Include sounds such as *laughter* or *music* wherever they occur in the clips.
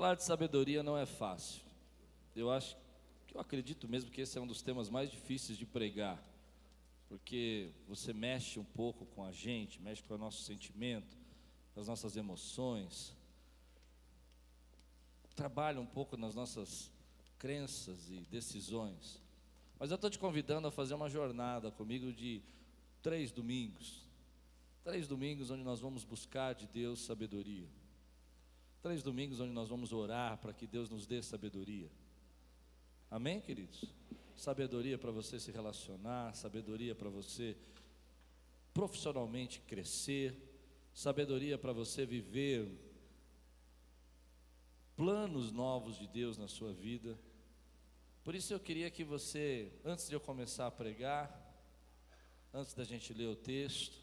Falar de sabedoria não é fácil. Eu acho, eu acredito mesmo que esse é um dos temas mais difíceis de pregar, porque você mexe um pouco com a gente, mexe com o nosso sentimento, as nossas emoções, trabalha um pouco nas nossas crenças e decisões. Mas eu estou te convidando a fazer uma jornada comigo de três domingos. Três domingos onde nós vamos buscar de Deus sabedoria. Três domingos onde nós vamos orar para que Deus nos dê sabedoria. Amém, queridos? Sabedoria para você se relacionar, sabedoria para você profissionalmente crescer, sabedoria para você viver planos novos de Deus na sua vida. Por isso eu queria que você, antes de eu começar a pregar, antes da gente ler o texto,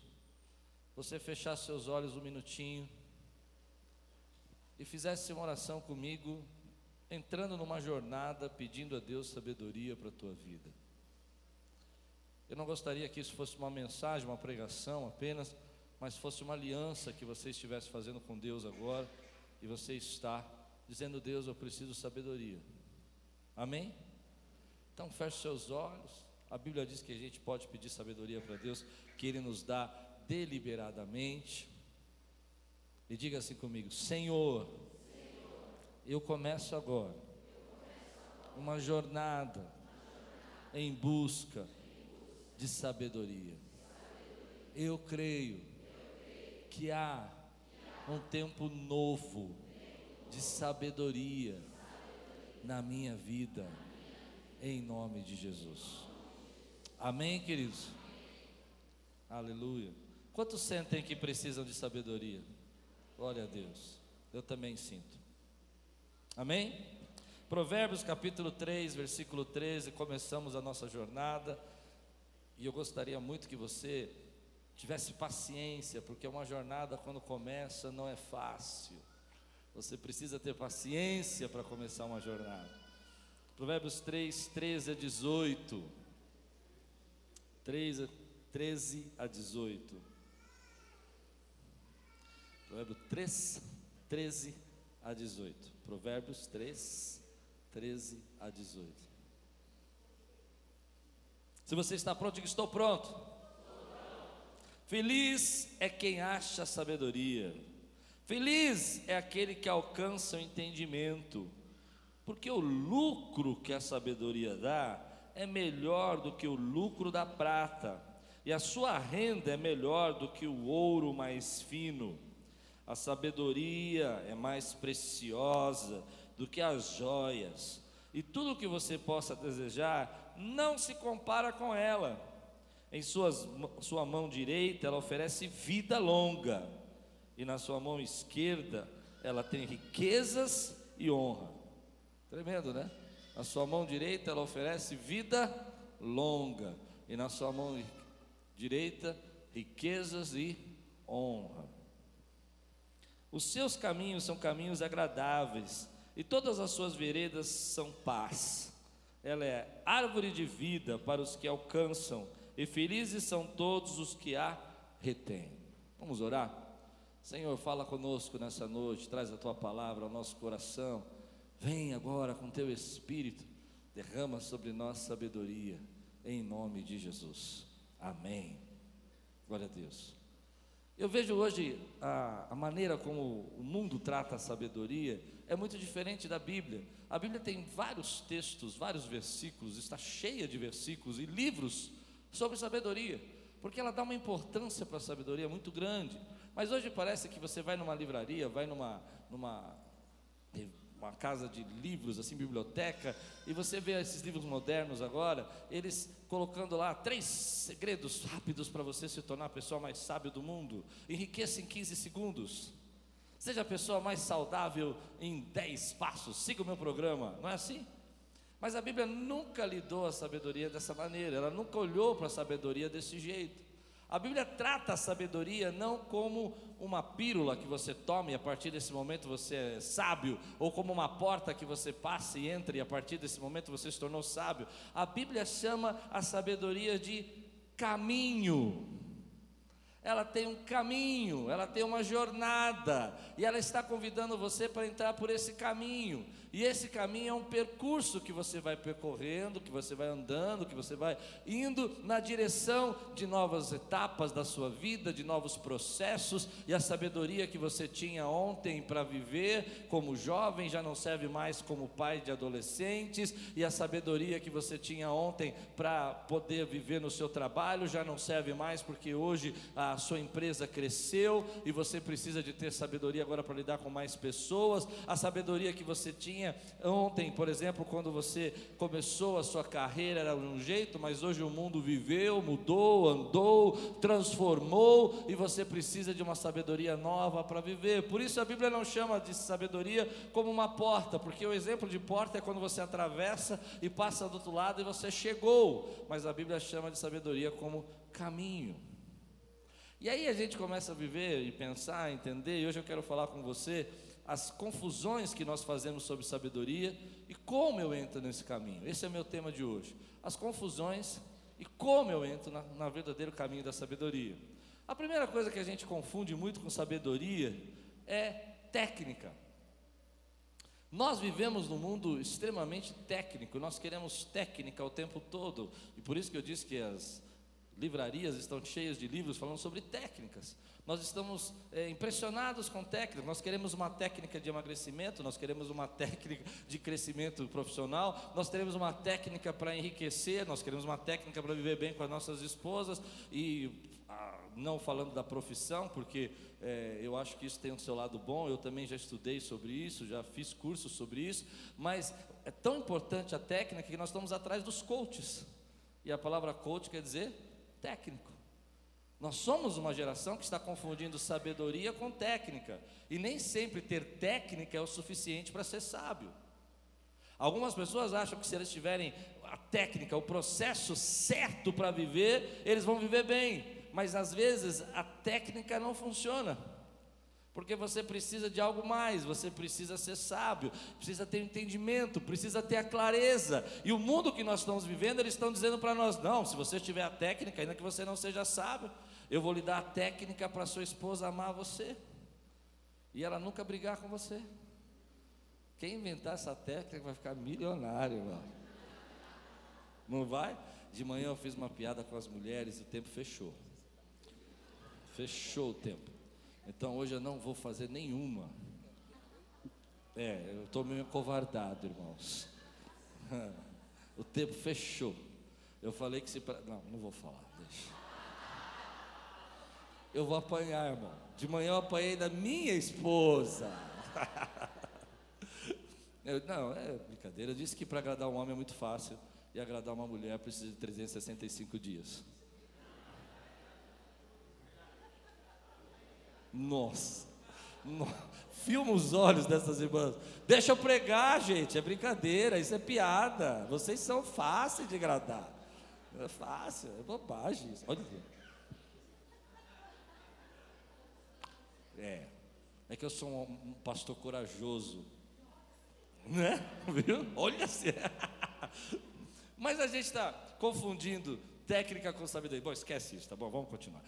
você fechasse seus olhos um minutinho e fizesse uma oração comigo, entrando numa jornada pedindo a Deus sabedoria para a tua vida. Eu não gostaria que isso fosse uma mensagem, uma pregação apenas, mas fosse uma aliança que você estivesse fazendo com Deus agora e você está dizendo: Deus, eu preciso de sabedoria. Amém? Então feche seus olhos. A Bíblia diz que a gente pode pedir sabedoria para Deus, que Ele nos dá deliberadamente. E diga assim comigo: Senhor, eu começo agora uma jornada em busca de sabedoria. Eu creio que há um tempo novo de sabedoria na minha vida, em nome de Jesus. Amém, queridos? Aleluia. Quantos sentem que precisam de sabedoria? Glória a Deus. Eu também sinto. Amém? Provérbios capítulo 3, versículo 13, começamos a nossa jornada. E eu gostaria muito que você tivesse paciência, porque uma jornada quando começa não é fácil. Você precisa ter paciência para começar uma jornada. Provérbios 3, 13 a 18. 3, 13 a 18. Provérbios 3, 13 a 18. Provérbios 3, 13 a 18. Se você está pronto, diga: Estou pronto. Feliz é quem acha sabedoria. Feliz é aquele que alcança o entendimento. Porque o lucro que a sabedoria dá é melhor do que o lucro da prata, e a sua renda é melhor do que o ouro mais fino. A sabedoria é mais preciosa do que as joias, e tudo o que você possa desejar não se compara com ela. Em suas, sua mão direita ela oferece vida longa, e na sua mão esquerda ela tem riquezas e honra. Tremendo, né? Na sua mão direita ela oferece vida longa, e na sua mão direita riquezas e honra. Os seus caminhos são caminhos agradáveis, e todas as suas veredas são paz. Ela é árvore de vida para os que alcançam, e felizes são todos os que a retêm. Vamos orar? Senhor, fala conosco nessa noite, traz a tua palavra ao nosso coração. Vem agora com teu espírito, derrama sobre nós sabedoria, em nome de Jesus. Amém. Glória a Deus. Eu vejo hoje a, a, maneira como o mundo trata a sabedoria é muito diferente da Bíblia. A Bíblia tem vários textos, vários versículos, está cheia de versículos e livros sobre sabedoria, porque ela dá uma importância para a sabedoria muito grande. Mas hoje parece que você vai numa livraria, vai numa, numa uma casa de livros, assim, biblioteca, e você vê esses livros modernos agora, eles colocando lá três segredos rápidos para você se tornar a pessoa mais sábia do mundo. Enriqueça em 15 segundos. Seja a pessoa mais saudável em 10 passos. Siga o meu programa, não é assim? Mas a Bíblia nunca lidou a sabedoria dessa maneira, ela nunca olhou para a sabedoria desse jeito. A Bíblia trata a sabedoria não como uma pílula que você tome e a partir desse momento você é sábio, ou como uma porta que você passe e entre e a partir desse momento você se tornou sábio. A Bíblia chama a sabedoria de caminho. ela tem um caminho, ela tem uma jornada, e ela está convidando você para entrar por esse caminho. E esse caminho é um percurso que você vai percorrendo, que você vai andando, que você vai indo na direção de novas etapas da sua vida, de novos processos, e a sabedoria que você tinha ontem para viver como jovem já não serve mais como pai de adolescentes, e a sabedoria que você tinha ontem para poder viver no seu trabalho já não serve mais porque hoje a sua empresa cresceu e você precisa de ter sabedoria agora para lidar com mais pessoas. A sabedoria que você tinha ontem, por exemplo, quando você começou a sua carreira era de um jeito, mas hoje o mundo viveu, mudou, andou, transformou e você precisa de uma sabedoria nova para viver. Por isso a Bíblia não chama de sabedoria como uma porta, porque o exemplo de porta é quando você atravessa e passa do outro lado e você chegou, mas a Bíblia chama de sabedoria como caminho. E aí a gente começa a viver e pensar, entender, e hoje eu quero falar com você as confusões que nós fazemos sobre sabedoria e como eu entro nesse caminho. Esse é o meu tema de hoje. As confusões e como eu entro na, na verdadeiro caminho da sabedoria. A primeira coisa que a gente confunde muito com sabedoria é técnica. Nós vivemos num mundo extremamente técnico, nós queremos técnica o tempo todo, e por isso que eu disse que as livrarias estão cheias de livros falando sobre técnicas. Nós estamos é, impressionados com técnicas, nós queremos uma técnica de emagrecimento, nós queremos uma *laughs* técnica de crescimento profissional, nós queremos uma técnica para enriquecer, nós queremos uma técnica para viver bem com as nossas esposas. E ah, não falando da profissão, porque é, eu acho que isso tem o seu lado bom, eu também já estudei sobre isso, já fiz cursos sobre isso, mas é tão importante a técnica que nós estamos atrás dos coaches, e a palavra coach quer dizer técnico. Nós somos uma geração que está confundindo sabedoria com técnica, e nem sempre ter técnica é o suficiente para ser sábio. Algumas pessoas acham que se eles tiverem a técnica, o processo certo para viver, eles vão viver bem, mas às vezes a técnica não funciona. Porque você precisa de algo mais, você precisa ser sábio, precisa ter entendimento, precisa ter a clareza. E o mundo que nós estamos vivendo, eles estão dizendo para nós: não, se você tiver a técnica, ainda que você não seja sábio, eu vou lhe dar a técnica para sua esposa amar você e ela nunca brigar com você. Quem inventar essa técnica vai ficar milionário. Não vai? De manhã eu fiz uma piada com as mulheres e o tempo fechou. Fechou o tempo. Então hoje eu não vou fazer nenhuma. É, eu estou meio covardado, irmãos. *laughs* O tempo fechou. Eu falei que se. Não, não vou falar, deixa eu vou apanhar, irmão. De manhã eu apanhei da minha esposa. *laughs* Eu, não, é brincadeira. Eu disse que para agradar um homem é muito fácil e agradar uma mulher precisa de 365 dias. Nossa, no, filma os olhos dessas irmãs. Deixa eu pregar, gente. É brincadeira, isso é piada. Vocês são fáceis de agradar. É fácil, é bobagem. Olha. É. É que eu sou um, pastor corajoso. Né? *laughs* Viu? Olha assim. *laughs* Mas a gente está confundindo técnica com sabedoria. Bom, esquece isso, tá bom? Vamos continuar.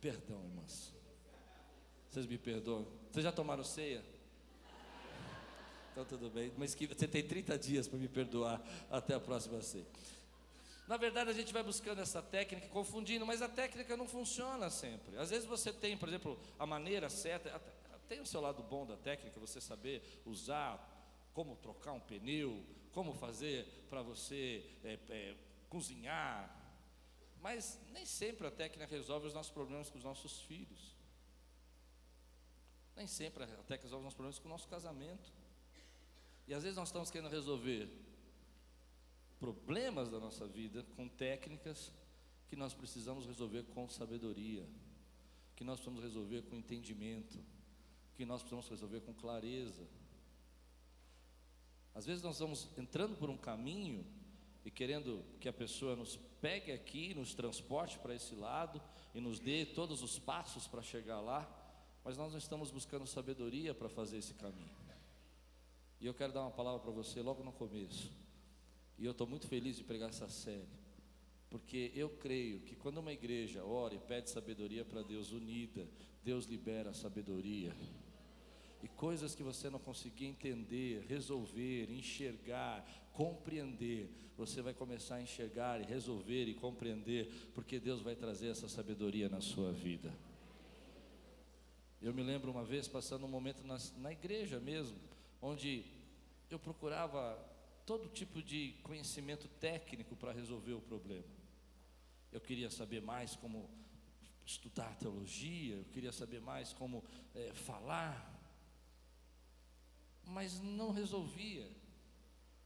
Perdão, irmãs. Vocês me perdoam? Vocês já tomaram ceia? Então tudo bem. Mas que você tem 30 dias para me perdoar até a próxima ceia. Na verdade, a gente vai buscando essa técnica, confundindo, mas a técnica não funciona sempre. Às vezes você tem, por exemplo, a maneira certa, tem o seu lado bom da técnica, você saber usar, como trocar um pneu, como fazer para você é, é, cozinhar. Mas nem sempre a técnica resolve os nossos problemas com os nossos filhos. Nem sempre a técnica resolve os nossos problemas com o nosso casamento. E às vezes nós estamos querendo resolver problemas da nossa vida com técnicas que nós precisamos resolver com sabedoria, que nós precisamos resolver com entendimento, que nós precisamos resolver com clareza. Às vezes nós vamos entrando por um caminho e querendo que a pessoa nos pegue aqui, nos transporte para esse lado e nos dê todos os passos para chegar lá, mas nós não estamos buscando sabedoria para fazer esse caminho. E eu quero dar uma palavra para você logo no começo. E eu estou muito feliz de pregar essa série, Porque eu creio que quando uma igreja ora e pede sabedoria para Deus unida, Deus libera a sabedoria. E coisas que você não conseguia entender, resolver, enxergar, compreender, você vai começar a enxergar e resolver e compreender, porque Deus vai trazer essa sabedoria na sua vida. Eu me lembro uma vez passando um momento na, na igreja mesmo, onde eu procurava todo tipo de conhecimento técnico para resolver o problema. Eu queria saber mais como estudar teologia, eu queria saber mais como é, falar, mas não resolvia.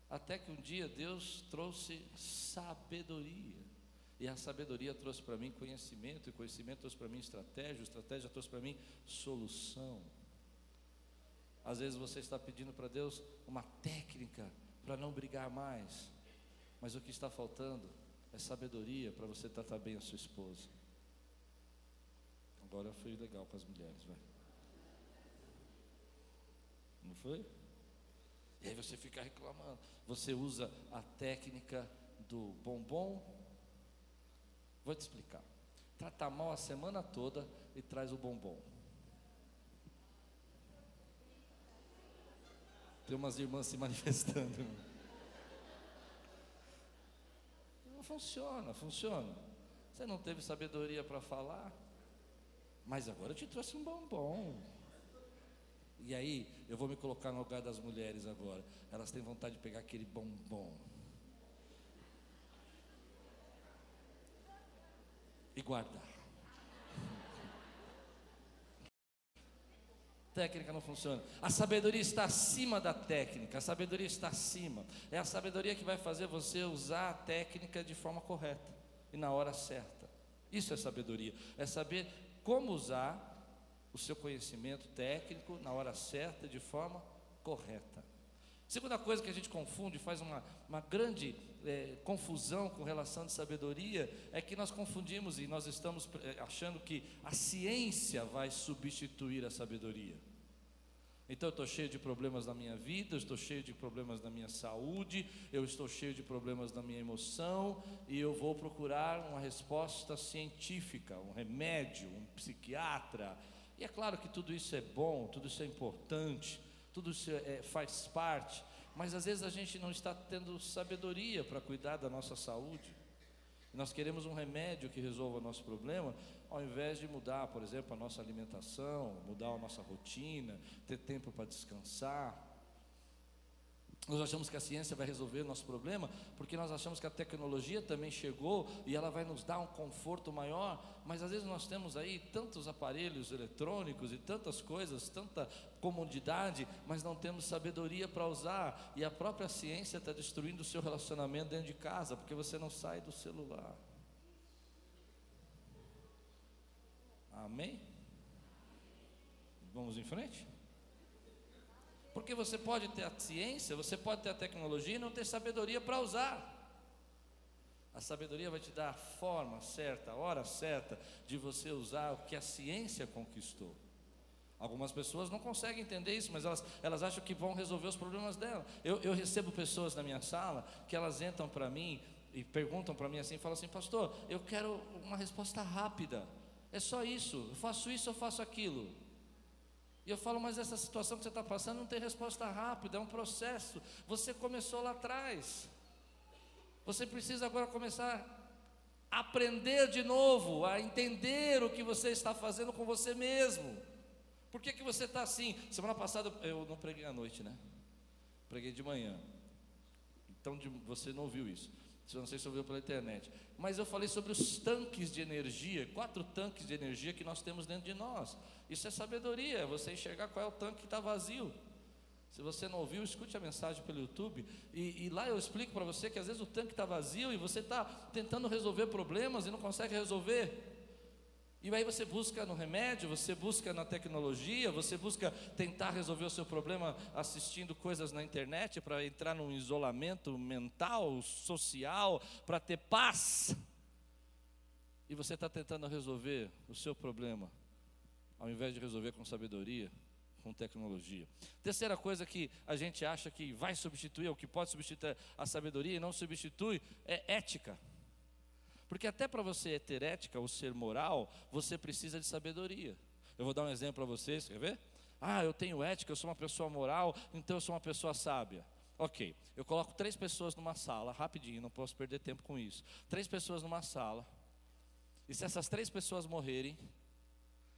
Até que um dia Deus trouxe sabedoria. E a sabedoria trouxe para mim conhecimento, e conhecimento trouxe para mim estratégia, estratégia trouxe para mim solução. Às vezes você está pedindo para Deus uma técnica para não brigar mais, mas o que está faltando é sabedoria para você tratar bem a sua esposa. Agora foi legal para as mulheres, vai. Não foi? E aí você fica reclamando. Você usa a técnica do bombom. Vou te explicar. Trata mal a semana toda e traz o bombom. Tem umas irmãs se manifestando. Não funciona, funciona. Você não teve sabedoria para falar, mas agora eu te trouxe um bombom. E aí, eu vou me colocar no lugar das mulheres agora. Elas têm vontade de pegar aquele bombom. E guardar. Técnica não funciona. A sabedoria está acima da técnica. A sabedoria está acima. É a sabedoria que vai fazer você usar a técnica de forma correta e na hora certa. Isso é sabedoria. É saber como usar o seu conhecimento técnico na hora certa, de forma correta. Segunda coisa que a gente confunde, faz uma, uma grande é, confusão com relação de sabedoria, é que nós confundimos e nós estamos é, achando que a ciência vai substituir a sabedoria. Então eu estou cheio de problemas na minha vida, eu estou cheio de problemas na minha saúde, eu estou cheio de problemas na minha emoção, e eu vou procurar uma resposta científica, um remédio, um psiquiatra, e é claro que tudo isso é bom, tudo isso é importante, tudo isso é, faz parte, mas às vezes a gente não está tendo sabedoria para cuidar da nossa saúde. Nós queremos um remédio que resolva o nosso problema, ao invés de mudar, por exemplo, a nossa alimentação, mudar a nossa rotina, ter tempo para descansar. Nós achamos que a ciência vai resolver o nosso problema, porque nós achamos que a tecnologia também chegou e ela vai nos dar um conforto maior, mas às vezes nós temos aí tantos aparelhos eletrônicos e tantas coisas, tanta comodidade, mas não temos sabedoria para usar, e a própria ciência está destruindo o seu relacionamento dentro de casa, porque você não sai do celular. Amém? Vamos em frente? Porque você pode ter a ciência, você pode ter a tecnologia e não ter sabedoria para usar. A sabedoria vai te dar a forma certa, a hora certa de você usar o que a ciência conquistou. Algumas pessoas não conseguem entender isso, mas elas, elas acham que vão resolver os problemas dela. Eu, eu recebo pessoas na minha sala que elas entram para mim e perguntam para mim assim, falam assim, pastor, eu quero uma resposta rápida. É só isso, eu faço isso, eu faço aquilo. E eu falo, mas essa situação que você está passando não tem resposta rápida, é um processo. Você começou lá atrás. Você precisa agora começar a aprender de novo, a entender o que você está fazendo com você mesmo. Por que, que você está assim? Semana passada eu não preguei à noite, né? Preguei de manhã. Então você não ouviu isso. Não sei se ouviu pela internet. Mas eu falei sobre os tanques de energia, quatro tanques de energia que nós temos dentro de nós. Isso é sabedoria, é você enxergar qual é o tanque que está vazio. Se você não ouviu, escute a mensagem pelo YouTube. E, e lá eu explico para você que às vezes o tanque está vazio e você está tentando resolver problemas e não consegue resolver. E aí você busca no remédio, você busca na tecnologia, você busca tentar resolver o seu problema assistindo coisas na internet para entrar num isolamento mental, social, para ter paz. E você está tentando resolver o seu problema ao invés de resolver com sabedoria, com tecnologia. Terceira coisa que a gente acha que vai substituir, ou que pode substituir a sabedoria e não substitui, é ética. Porque até para você ter ética ou ser moral, você precisa de sabedoria. Eu vou dar um exemplo para vocês, quer ver? Ah, eu tenho ética, eu sou uma pessoa moral, então eu sou uma pessoa sábia. Ok, eu coloco três pessoas numa sala, rapidinho, não posso perder tempo com isso. Três pessoas numa sala, e se essas três pessoas morrerem,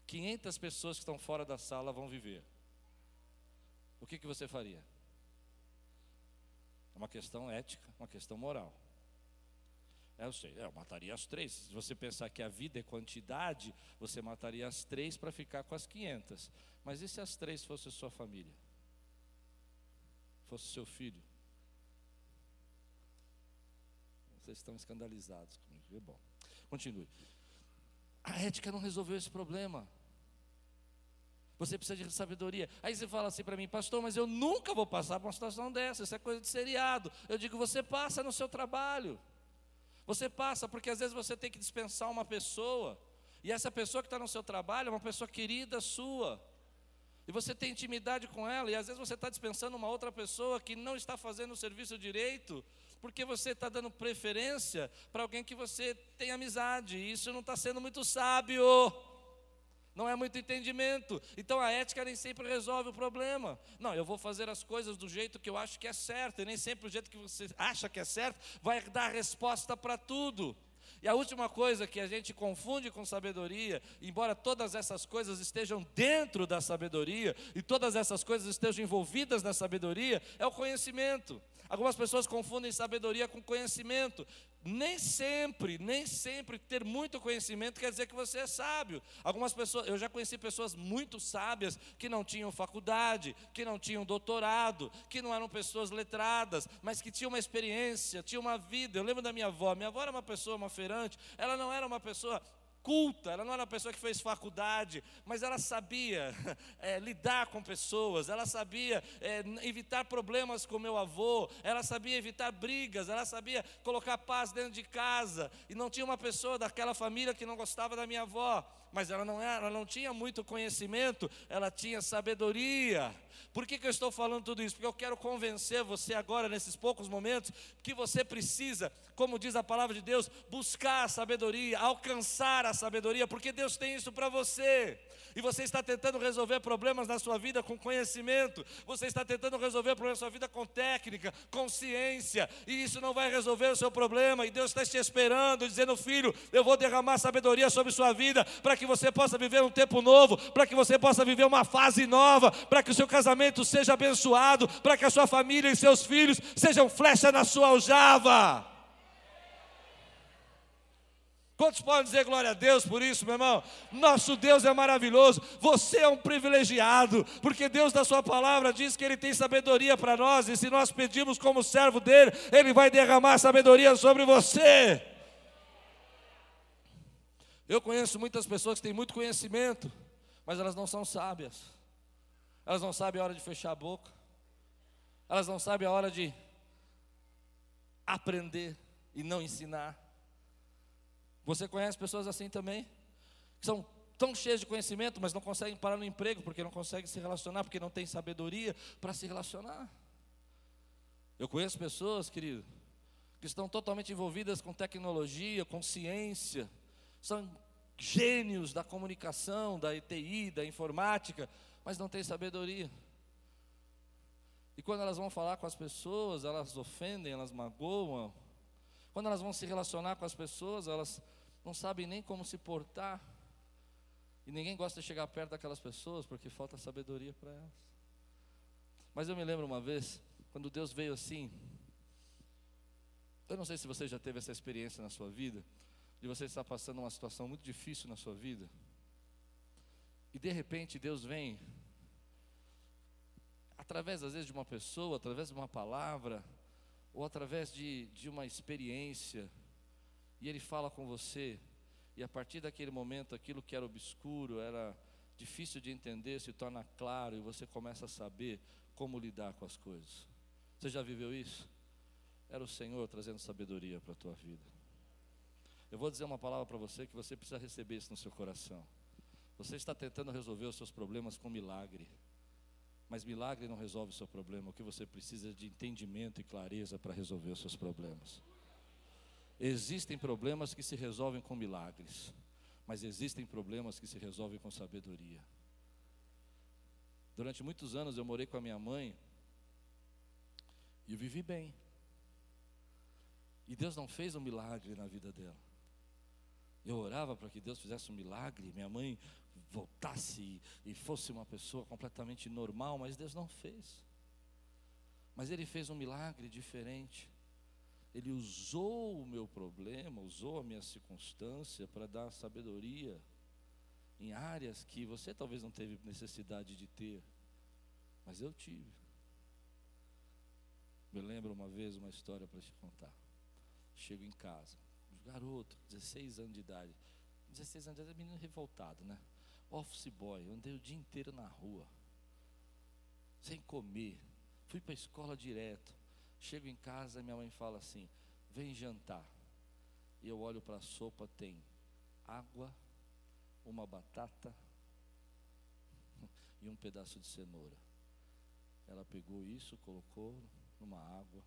500 pessoas que estão fora da sala vão viver. O que, que você faria? É uma questão ética, uma questão moral. É, eu sei, é, eu mataria as três. Se você pensar que a vida é quantidade, você mataria as três para ficar com as 500. Mas e se as três fossem sua família? Fosse seu filho? Vocês estão escandalizados comigo. É bom. Continue. A ética não resolveu esse problema. Você precisa de sabedoria. Aí você fala assim para mim, pastor, mas eu nunca vou passar por uma situação dessa. Isso é coisa de seriado. Eu digo, você passa no seu trabalho. Você passa porque às vezes você tem que dispensar uma pessoa. E essa pessoa que está no seu trabalho é uma pessoa querida sua. E você tem intimidade com ela, e às vezes você está dispensando uma outra pessoa que não está fazendo o serviço direito, porque você está dando preferência para alguém que você tem amizade, e isso não está sendo muito sábio, não é muito entendimento. Então a ética nem sempre resolve o problema. Não, eu vou fazer as coisas do jeito que eu acho que é certo, e nem sempre o jeito que você acha que é certo vai dar resposta para tudo. E a última coisa que a gente confunde com sabedoria, embora todas essas coisas estejam dentro da sabedoria e todas essas coisas estejam envolvidas na sabedoria, é o conhecimento. Algumas pessoas confundem sabedoria com conhecimento. Nem sempre, nem sempre ter muito conhecimento quer dizer que você é sábio. Algumas pessoas, eu já conheci pessoas muito sábias que não tinham faculdade, que não tinham doutorado, que não eram pessoas letradas, mas que tinham uma experiência, tinham uma vida. Eu lembro da minha avó. Minha avó era uma pessoa, uma feirante. Ela não era uma pessoa culta, ela não era uma pessoa que fez faculdade, mas ela sabia é, *laughs* lidar com pessoas, ela sabia é, evitar problemas com meu avô, ela sabia evitar brigas, ela sabia colocar paz dentro de casa, e não tinha uma pessoa daquela família que não gostava da minha avó, mas ela não era, ela não tinha muito conhecimento, ela tinha sabedoria. Por que, que eu estou falando tudo isso? Porque eu quero convencer você agora, nesses poucos momentos, que você precisa, como diz a palavra de Deus, buscar a sabedoria, alcançar a sabedoria, porque Deus tem isso para você e você está tentando resolver problemas na sua vida com conhecimento, você está tentando resolver problemas na sua vida com técnica, com ciência, e isso não vai resolver o seu problema, e Deus está te esperando, dizendo: Filho, eu vou derramar sabedoria sobre sua vida, para que você possa viver um tempo novo, para que você possa viver uma fase nova, para que o seu casamento seja abençoado, para que a sua família e seus filhos sejam flecha na sua aljava. Quantos podem dizer glória a Deus por isso, meu irmão? Nosso Deus é maravilhoso, você é um privilegiado, porque Deus, da Sua palavra, diz que Ele tem sabedoria para nós, e se nós pedimos como servo dele, Ele vai derramar sabedoria sobre você. Eu conheço muitas pessoas que têm muito conhecimento, mas elas não são sábias, elas não sabem a hora de fechar a boca, elas não sabem a hora de aprender e não ensinar. Você conhece pessoas assim também? Que são tão cheias de conhecimento, mas não conseguem parar no emprego porque não conseguem se relacionar, porque não têm sabedoria para se relacionar. Eu conheço pessoas, querido, que estão totalmente envolvidas com tecnologia, com ciência, são gênios da comunicação, da ETI, da informática, mas não têm sabedoria. E quando elas vão falar com as pessoas, elas ofendem, elas magoam. Quando elas vão se relacionar com as pessoas, elas não sabem nem como se portar. E ninguém gosta de chegar perto daquelas pessoas porque falta sabedoria para elas. Mas eu me lembro uma vez, quando Deus veio assim. Eu não sei se você já teve essa experiência na sua vida, de você estar passando uma situação muito difícil na sua vida. E de repente Deus vem, através às vezes de uma pessoa, através de uma palavra, ou através de, de uma experiência, e Ele fala com você, e a partir daquele momento, aquilo que era obscuro, era difícil de entender, se torna claro, e você começa a saber como lidar com as coisas. Você já viveu isso? Era o Senhor trazendo sabedoria para a tua vida. Eu vou dizer uma palavra para você que você precisa receber isso no seu coração. Você está tentando resolver os seus problemas com milagre. Mas milagre não resolve o seu problema. O que você precisa é de entendimento e clareza para resolver os seus problemas. Existem problemas que se resolvem com milagres, mas existem problemas que se resolvem com sabedoria. Durante muitos anos eu morei com a minha mãe e eu vivi bem. E Deus não fez um milagre na vida dela. Eu orava para que Deus fizesse um milagre, minha mãe voltasse e fosse uma pessoa completamente normal, mas Deus não fez. Mas Ele fez um milagre diferente. Ele usou o meu problema, usou a minha circunstância para dar sabedoria em áreas que você talvez não teve necessidade de ter, mas eu tive. Me lembro uma vez uma história para te contar. Chego em casa, garoto, 16 anos de idade. 16 anos de idade, menino revoltado, né? Office boy, andei o dia inteiro na rua, sem comer. Fui para a escola direto. Chego em casa e minha mãe fala assim: vem jantar. E eu olho para a sopa, tem água, uma batata *laughs* e um pedaço de cenoura. Ela pegou isso, colocou numa água,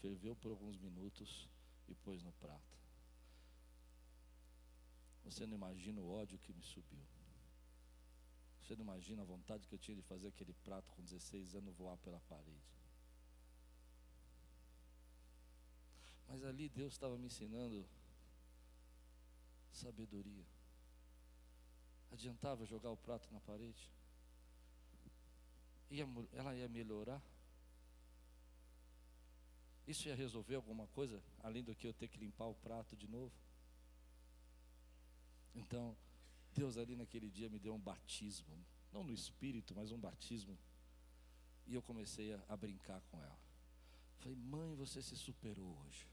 ferveu por alguns minutos e pôs no prato. Você não imagina o ódio que me subiu. Você não imagina a vontade que eu tinha de fazer aquele prato com 16 anos voar pela parede. Mas ali Deus estava me ensinando sabedoria. Adiantava jogar o prato na parede? Ia, ela ia melhorar? Isso ia resolver alguma coisa, além do que eu ter que limpar o prato de novo? Então, Deus ali naquele dia me deu um batismo, não no espírito, mas um batismo. E eu comecei a, a brincar com ela. Falei, mãe, você se superou hoje.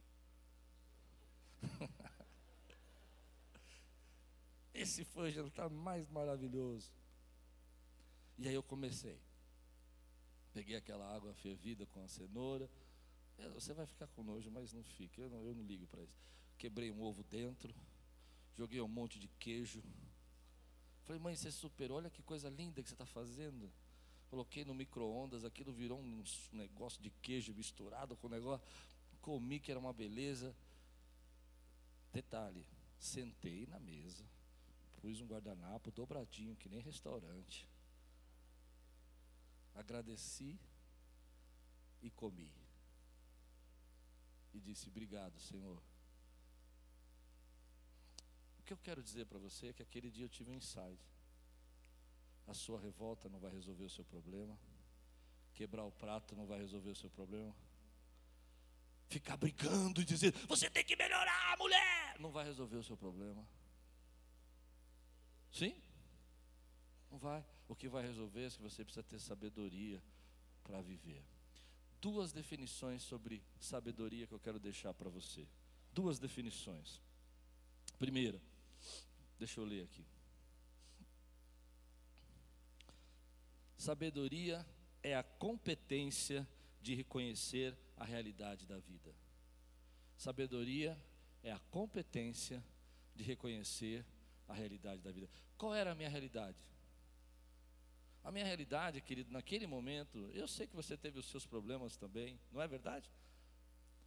*laughs* Esse foi o jantar mais maravilhoso. E aí eu comecei. Peguei aquela água fervida com a cenoura. É, você vai ficar com nojo, mas não fica. Eu não, eu não ligo para isso. Quebrei um ovo dentro. Joguei um monte de queijo. Falei, mãe, você superou. Olha que coisa linda que você está fazendo. Coloquei no micro-ondas. Aquilo virou um negócio de queijo misturado com o negócio. Comi que era uma beleza. Detalhe: sentei na mesa pus um guardanapo dobradinho, que nem restaurante. Agradeci e comi. E disse: Obrigado, Senhor. O que eu quero dizer para você é que aquele dia eu tive um insight. A sua revolta não vai resolver o seu problema. Quebrar o prato não vai resolver o seu problema. Ficar brigando e dizer: Você tem que melhorar, mulher! Não vai resolver o seu problema. Sim? Não vai. O que vai resolver é que você precisa ter sabedoria para viver. Duas definições sobre sabedoria que eu quero deixar para você. Duas definições. Primeira, deixa eu ler aqui. Sabedoria é a competência de reconhecer a realidade da vida. Sabedoria é a competência de reconhecer a realidade da vida. Qual era a minha realidade? A minha realidade, querido, naquele momento, eu sei que você teve os seus problemas também, não é verdade?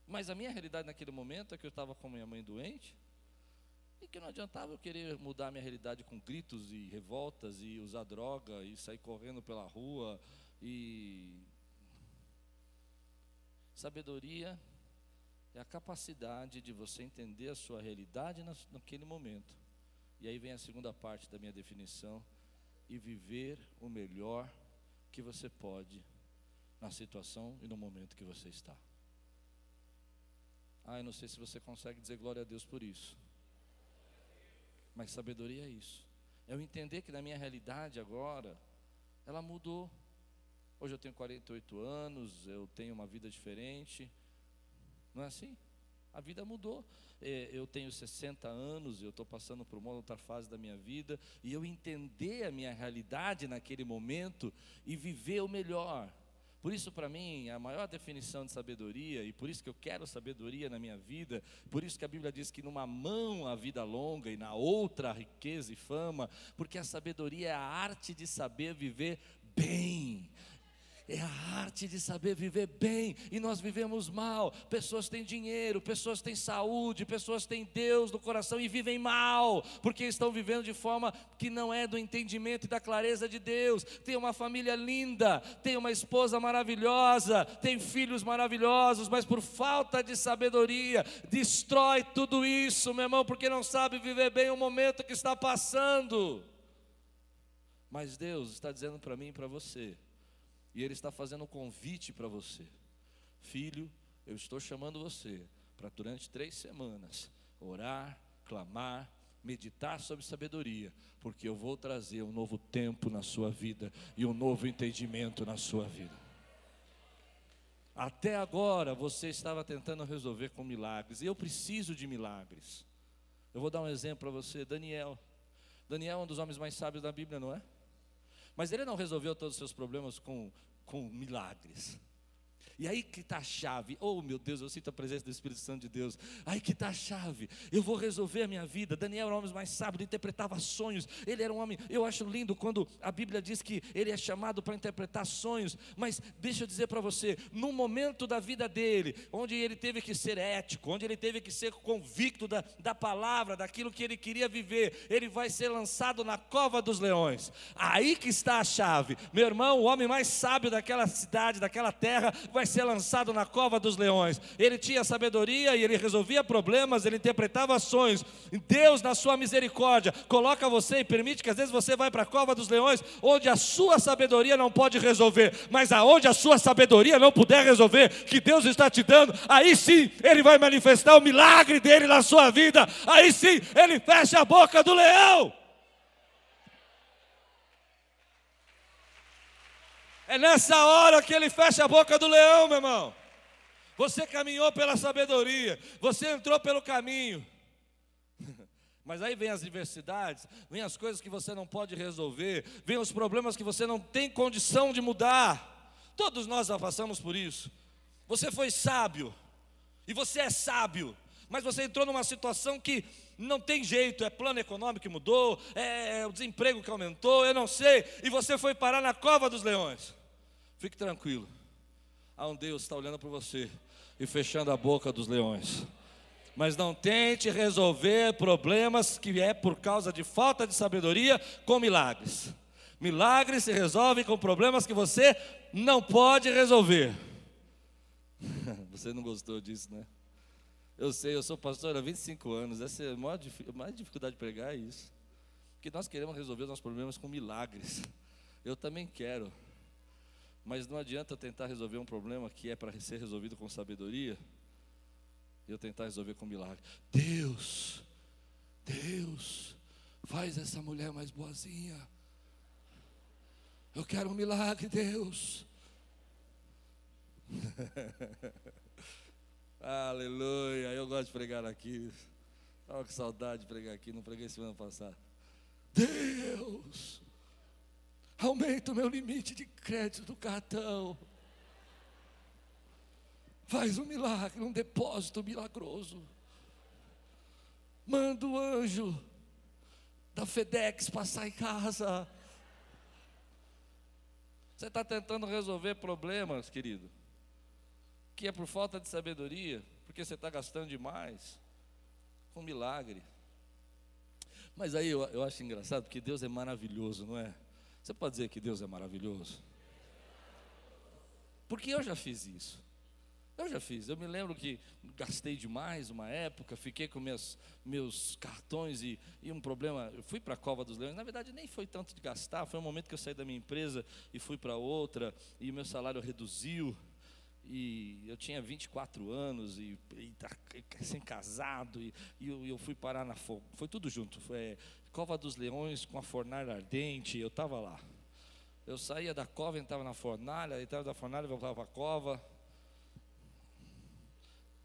Mas a minha realidade naquele momento é que eu estava com minha mãe doente e que não adiantava eu querer mudar a minha realidade com gritos e revoltas e usar droga e sair correndo pela rua e sabedoria é a capacidade de você entender a sua realidade naquele momento e aí vem a segunda parte da minha definição: e viver o melhor que você pode na situação e no momento que você está. Ah, eu não sei se você consegue dizer glória a Deus por isso. Mas sabedoria é isso. É eu entender que na minha realidade agora, ela mudou. Hoje eu tenho 48 anos, eu tenho uma vida diferente. Não é assim? A vida mudou. É, eu tenho 60 anos, eu estou passando por uma outra fase da minha vida, e eu entender a minha realidade naquele momento e viver o melhor. Por isso, para mim, a maior definição de sabedoria, e por isso que eu quero sabedoria na minha vida, por isso que a Bíblia diz que numa mão a vida longa e na outra a riqueza e fama, porque a sabedoria é a arte de saber viver bem, é a arte de saber viver bem, e nós vivemos mal. Pessoas têm dinheiro, pessoas têm saúde, pessoas têm Deus no coração e vivem mal, porque estão vivendo de forma que não é do entendimento e da clareza de Deus. Tem uma família linda, tem uma esposa maravilhosa, tem filhos maravilhosos, mas por falta de sabedoria, destrói tudo isso, meu irmão, porque não sabe viver bem o momento que está passando. Mas Deus está dizendo para mim e para você, e Ele está fazendo um convite para você: Filho, eu estou chamando você para durante três semanas orar, clamar, meditar sobre sabedoria, porque eu vou trazer um novo tempo na sua vida e um novo entendimento na sua vida. Até agora você estava tentando resolver com milagres, e eu preciso de milagres. Eu vou dar um exemplo para você, Daniel. Daniel é um dos homens mais sábios da Bíblia, não é? Mas ele não resolveu todos os seus problemas com, com milagres. E aí que está a chave. Oh, meu Deus, eu sinto a presença do Espírito Santo de Deus. Aí que está a chave. Eu vou resolver a minha vida. Daniel era um homem mais sábio, interpretava sonhos. Ele era um homem. Eu acho lindo quando a Bíblia diz que ele é chamado para interpretar sonhos. Mas deixa eu dizer para você: no momento da vida dele, onde ele teve que ser ético, onde ele teve que ser convicto da, da palavra, daquilo que ele queria viver, ele vai ser lançado na cova dos leões. Aí que está a chave. Meu irmão, o homem mais sábio daquela cidade, daquela terra, vai vai ser lançado na cova dos leões. Ele tinha sabedoria e ele resolvia problemas, ele interpretava ações. Deus, na sua misericórdia, coloca você e permite que às vezes você vai para a cova dos leões, onde a sua sabedoria não pode resolver, mas aonde a sua sabedoria não puder resolver, que Deus está te dando, aí sim ele vai manifestar o milagre dele na sua vida. Aí sim ele fecha a boca do leão. É nessa hora que ele fecha a boca do leão, meu irmão. Você caminhou pela sabedoria, você entrou pelo caminho. *laughs* Mas aí vem as diversidades, vem as coisas que você não pode resolver, vem os problemas que você não tem condição de mudar. Todos nós já passamos por isso. Você foi sábio, e você é sábio, mas você entrou numa situação que não tem jeito, é plano econômico que mudou, é, é o desemprego que aumentou, eu não sei, e você foi parar na cova dos leões. Fique tranquilo, há um Deus está olhando para você e fechando a boca dos leões. Mas não tente resolver problemas que é por causa de falta de sabedoria com milagres. Milagres se resolvem com problemas que você não pode resolver. *laughs* Você não gostou disso, né? Eu sei, eu sou pastor há 25 anos. Essa é a maior, dificuldade de pregar é isso. Porque nós queremos resolver os nossos problemas com milagres. Eu também quero. Mas não adianta eu tentar resolver um problema que é para ser resolvido com sabedoria e eu tentar resolver com milagre. Deus, Deus, faz essa mulher mais boazinha. Eu quero um milagre, Deus. *laughs* Aleluia. Eu gosto de pregar aqui. Estava com saudade de pregar aqui, não preguei semana passada. Deus, aumenta o meu limite de crédito do cartão. Faz um milagre, um depósito milagroso. Manda o anjo da FedEx passar em casa. Você está tentando resolver problemas, querido, que é por falta de sabedoria, porque você está gastando demais. Um milagre. Mas aí eu, eu acho engraçado, porque Deus é maravilhoso, não é? Você pode dizer que Deus é maravilhoso? Porque eu já fiz isso. Eu já fiz. Eu me lembro que gastei demais uma época, fiquei com meus, meus cartões e, e um problema. Eu fui para a Cova dos Leões. Na verdade, nem foi tanto de gastar. Foi um momento que eu saí da minha empresa e fui para outra e meu salário reduziu. E eu tinha 24 anos e, e tá sem casado e, e eu, eu, fui parar na foi tudo junto. Foi Cova dos Leões com a fornalha ardente, eu estava lá. Eu saía da cova, entrava na fornalha, entrava da fornalha, voltava para a cova.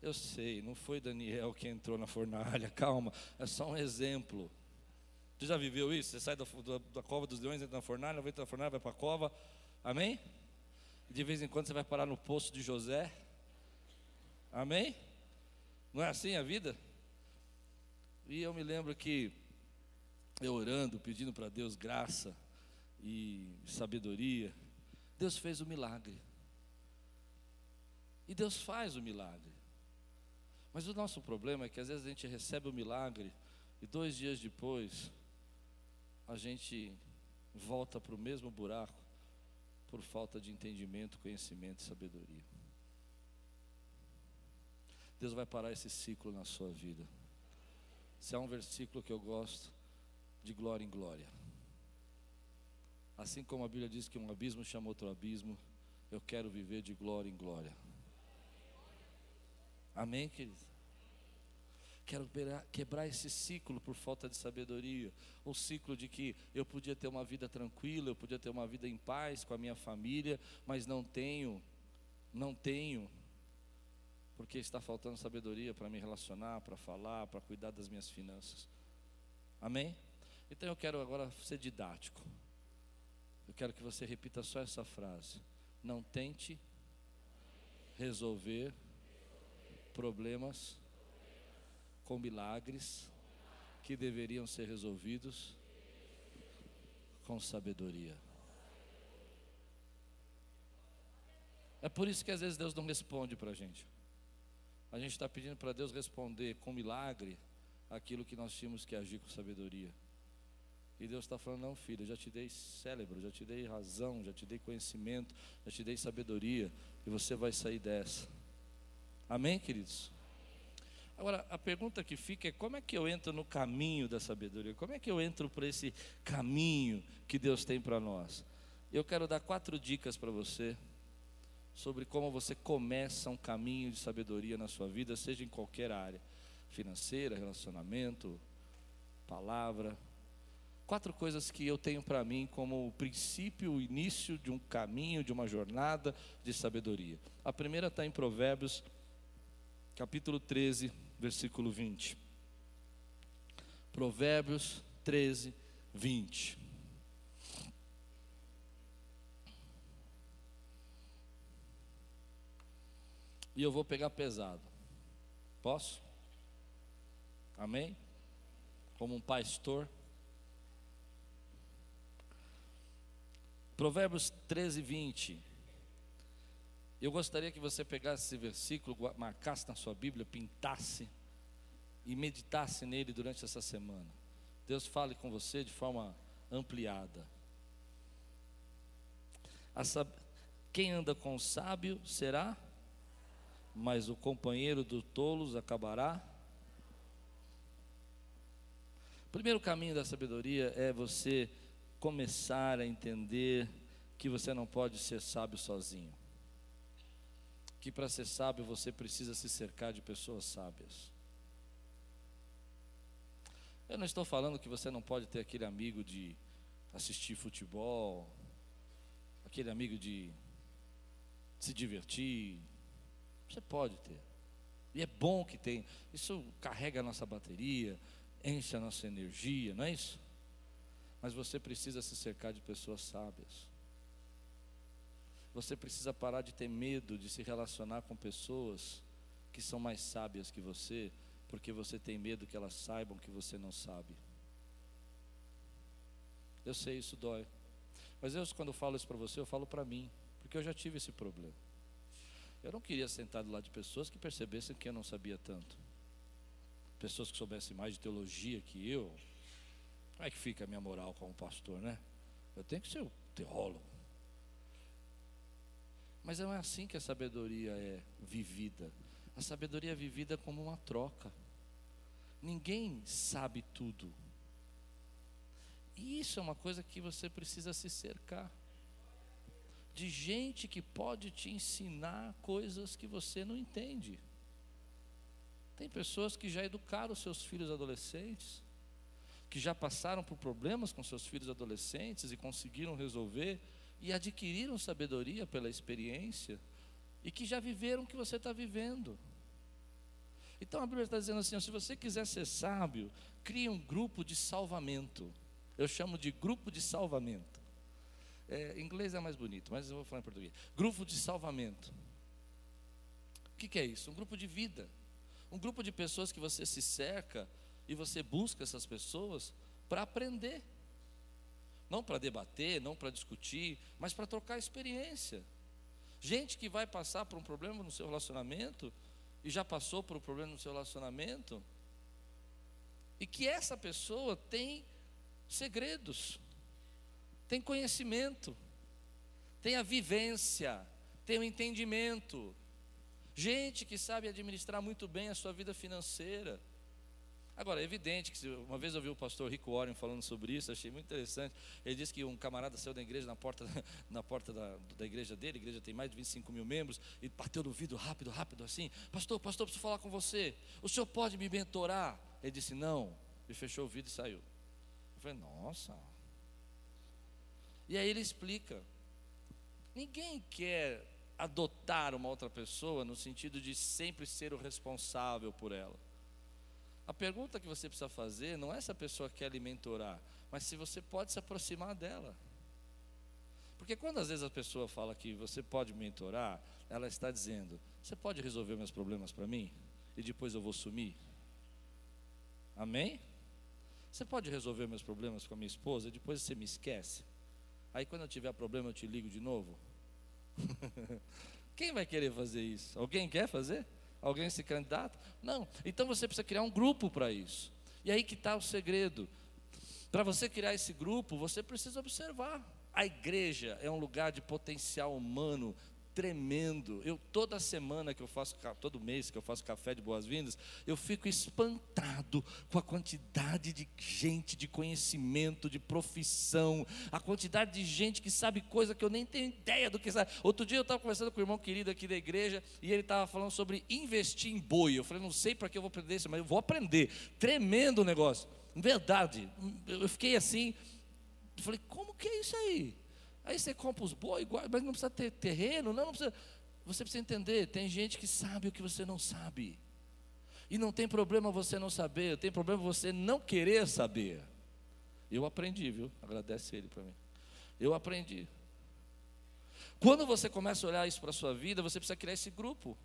Eu sei, não foi Daniel que entrou na fornalha, *laughs* calma, é só um exemplo. Você já viveu isso? Você sai da, da, da cova dos leões, entra na fornalha, vai entrar na fornalha, vai para a cova, amém? De vez em quando você vai parar no poço de José, amém? Não é assim a vida? E eu me lembro que eu orando, pedindo para Deus graça e sabedoria. Deus fez o milagre. E Deus faz o milagre. Mas o nosso problema é que às vezes a gente recebe o milagre e dois dias depois a gente volta para o mesmo buraco por falta de entendimento, conhecimento e sabedoria. Deus vai parar esse ciclo na sua vida. Se há um versículo que eu gosto, de glória em glória. Assim como a Bíblia diz que um abismo chama outro abismo, eu quero viver de glória em glória. Amém, queridos? Quero quebrar esse ciclo por falta de sabedoria. O ciclo de que eu podia ter uma vida tranquila, eu podia ter uma vida em paz com a minha família, mas não tenho, não tenho, porque está faltando sabedoria para me relacionar, para falar, para cuidar das minhas finanças. Amém? Então eu quero agora ser didático. Eu quero que você repita só essa frase. Não tente resolver problemas com milagres que deveriam ser resolvidos com sabedoria. É por isso que às vezes Deus não responde para a gente. A gente está pedindo para Deus responder com milagre aquilo que nós tínhamos que agir com sabedoria. E Deus está falando: não, filho, eu já te dei cérebro, já te dei razão, já te dei conhecimento, já te dei sabedoria, e você vai sair dessa. Amém, queridos? Agora, a pergunta que fica é: como é que eu entro no caminho da sabedoria? Como é que eu entro por esse caminho que Deus tem para nós? Eu quero dar quatro dicas para você sobre como você começa um caminho de sabedoria na sua vida, seja em qualquer área financeira, relacionamento, palavra. Quatro coisas que eu tenho para mim como o princípio, o início de um caminho, de uma jornada de sabedoria. A primeira está em Provérbios, capítulo 13, versículo 20. Provérbios 13, 20. E eu vou pegar pesado. Posso? Amém? Como um pastor. Provérbios 13, 20. Eu gostaria que você pegasse esse versículo, marcasse na sua Bíblia, pintasse e meditasse nele durante essa semana. Deus fale com você de forma ampliada. Quem anda com o sábio será, mas o companheiro dos tolos acabará. O primeiro caminho da sabedoria é você começar a entender que você não pode ser sábio sozinho que para ser sábio você precisa se cercar de pessoas sábias. Eu não estou falando que você não pode ter aquele amigo de assistir futebol, aquele amigo de se divertir. Você pode ter. E é bom que tenha. Isso carrega a nossa bateria, enche a nossa energia, não é isso? Mas você precisa se cercar de pessoas sábias. Você precisa parar de ter medo de se relacionar com pessoas que são mais sábias que você, porque você tem medo que elas saibam que você não sabe. Eu sei, isso dói. Mas eu, quando eu falo isso para você, eu falo para mim, porque eu já tive esse problema. Eu não queria sentar do lado de pessoas que percebessem que eu não sabia tanto. Pessoas que soubessem mais de teologia que eu. Como é que fica a minha moral como pastor, né? Eu tenho que ser o teólogo. Mas não é assim que a sabedoria é vivida. A sabedoria é vivida como uma troca. Ninguém sabe tudo. E isso é uma coisa que você precisa se cercar de gente que pode te ensinar coisas que você não entende. Tem pessoas que já educaram seus filhos adolescentes, que já passaram por problemas com seus filhos adolescentes e conseguiram resolver e adquiriram sabedoria pela experiência e que já viveram o que você está vivendo. Então a Bíblia está dizendo assim: se você quiser ser sábio, crie um grupo de salvamento. Eu chamo de grupo de salvamento. É, em inglês é mais bonito, mas eu vou falar em português. Grupo de salvamento. O que, que é isso? Um grupo de vida. Um grupo de pessoas que você se cerca e você busca essas pessoas para aprender Não para debater, não para discutir, mas para trocar experiência. Gente que vai passar por um problema no seu relacionamento e já passou por um problema no seu relacionamento, e que essa pessoa tem segredos, tem conhecimento, tem a vivência, tem o entendimento. Gente que sabe administrar muito bem a sua vida financeira. Agora, é evidente que uma vez eu ouvi o pastor Rico Warren falando sobre isso, achei muito interessante. Ele disse que um camarada saiu da igreja na porta, *laughs* na porta da, da igreja dele, a igreja tem mais de 25 mil membros, e bateu no vidro rápido, rápido assim. Pastor, pastor, preciso falar com você. O senhor pode me mentorar? Ele disse, não. E fechou o vidro e saiu. Eu falei, nossa. E aí ele explica. Ninguém quer adotar uma outra pessoa no sentido de sempre ser o responsável por ela. A pergunta que você precisa fazer não é se a pessoa quer lhe mentorar, mas se você pode se aproximar dela. Porque quando às vezes a pessoa fala que você pode mentorar, ela está dizendo: Você pode resolver meus problemas para mim? E depois eu vou sumir? Amém? Você pode resolver meus problemas com a minha esposa e depois você me esquece? Aí quando eu tiver problema eu te ligo de novo? *laughs* Quem vai querer fazer isso? Alguém quer fazer? Alguém se candidata? Não. Então você precisa criar um grupo para isso. E aí que está o segredo. Para você criar esse grupo, você precisa observar. A igreja é um lugar de potencial humano tremendo. Eu toda semana que eu faço, todo mês que eu faço café de boas-vindas, eu fico espantado com a quantidade de gente, de conhecimento, de profissão, a quantidade de gente que sabe coisa que eu nem tenho ideia do que sabe. Outro dia eu estava conversando com o irmão querido aqui da igreja e ele estava falando sobre investir em boi. Eu falei, não sei para que eu vou aprender isso, mas eu vou aprender. Tremendo o negócio. Verdade. Eu fiquei assim, eu falei, como que é isso aí? Aí você compra os bois, mas não precisa ter terreno, não, não precisa. Você precisa entender, tem gente que sabe o que você não sabe. E não tem problema você não saber, tem problema você não querer saber. Eu aprendi, viu? Agradece ele para mim. Eu aprendi. Quando você começa a olhar isso para a sua vida, você precisa criar esse grupo.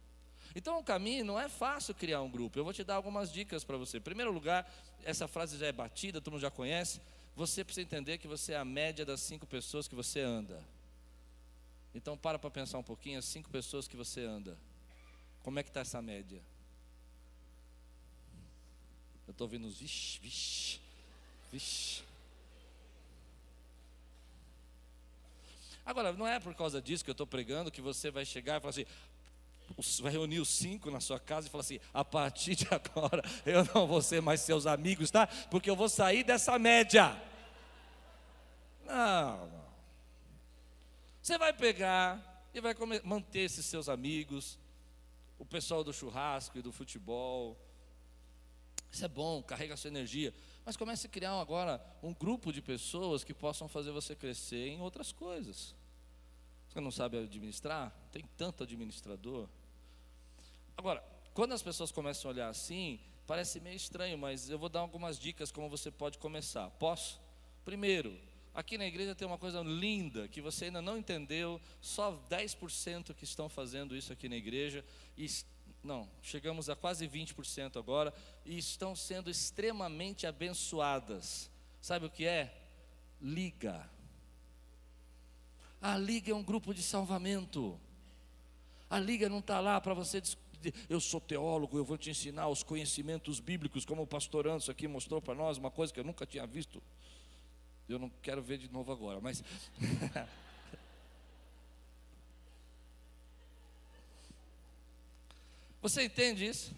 Então o caminho não é fácil criar um grupo. Eu vou te dar algumas dicas para você. Em primeiro lugar, essa frase já é batida, todo mundo já conhece você precisa entender que você é a média das cinco pessoas que você anda. Então para para pensar um pouquinho, as cinco pessoas que você anda. Como é que está essa média? Eu estou ouvindo os vixi, vixi, vixi. Agora, não é por causa disso que eu estou pregando que você vai chegar e falar assim, vai reunir os cinco na sua casa e falar assim: a partir de *laughs* agora eu não vou ser mais seus amigos, tá? Porque eu vou sair dessa média. Não, não. Você vai pegar e vai manter esses seus amigos, o pessoal do churrasco e do futebol. Isso é bom, carrega sua energia. Mas comece a criar agora um grupo de pessoas que possam fazer você crescer em outras coisas. Você não sabe administrar? Tem tanto administrador. Agora, quando as pessoas começam a olhar assim, parece meio estranho, mas eu vou dar algumas dicas como você pode começar. Posso? Primeiro, aqui na igreja tem uma coisa linda que você ainda não entendeu, só 10% que estão fazendo isso aqui na igreja, e, não, chegamos a quase 20% agora, e estão sendo extremamente abençoadas. Sabe o que é? Liga. A liga é um grupo de salvamento. A liga não está lá para você eu sou teólogo, eu vou te ensinar os conhecimentos bíblicos, como o pastor Anderson aqui mostrou para nós, uma coisa que eu nunca tinha visto. Eu não quero ver de novo agora, mas. *laughs* Você entende isso?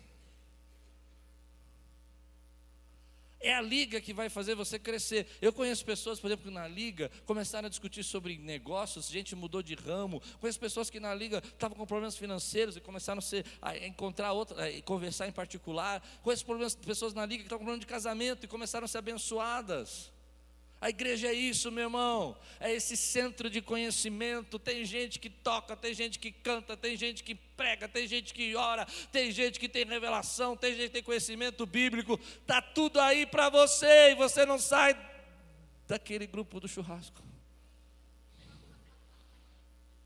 É a liga que vai fazer você crescer. Eu conheço pessoas, por exemplo, que na liga começaram a discutir sobre negócios, gente mudou de ramo. Conheço pessoas que na liga estavam com problemas financeiros e começaram a, ser, a encontrar outra, a conversar em particular. Conheço problemas, pessoas na liga que estavam com problema de casamento e começaram a ser abençoadas. A igreja é isso, meu irmão. É esse centro de conhecimento. Tem gente que toca, tem gente que canta, tem gente que prega, tem gente que ora, tem gente que tem revelação, tem gente que tem conhecimento bíblico. Tá tudo aí para você e você não sai daquele grupo do churrasco.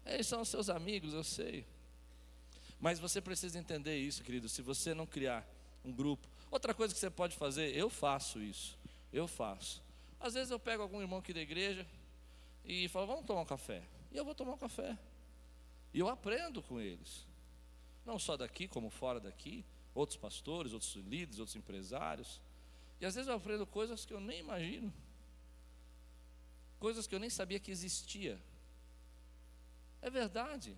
Eles são seus amigos, eu sei. Mas você precisa entender isso, querido. Se você não criar um grupo, outra coisa que você pode fazer, eu faço isso. Eu faço Às vezes eu pego algum irmão aqui da igreja e falo, vamos tomar um café. E eu vou tomar um café. E eu aprendo com eles. Não só daqui, como fora daqui. Outros pastores, outros líderes, outros empresários. E às vezes eu aprendo coisas que eu nem imagino. Coisas que eu nem sabia que existia. É verdade.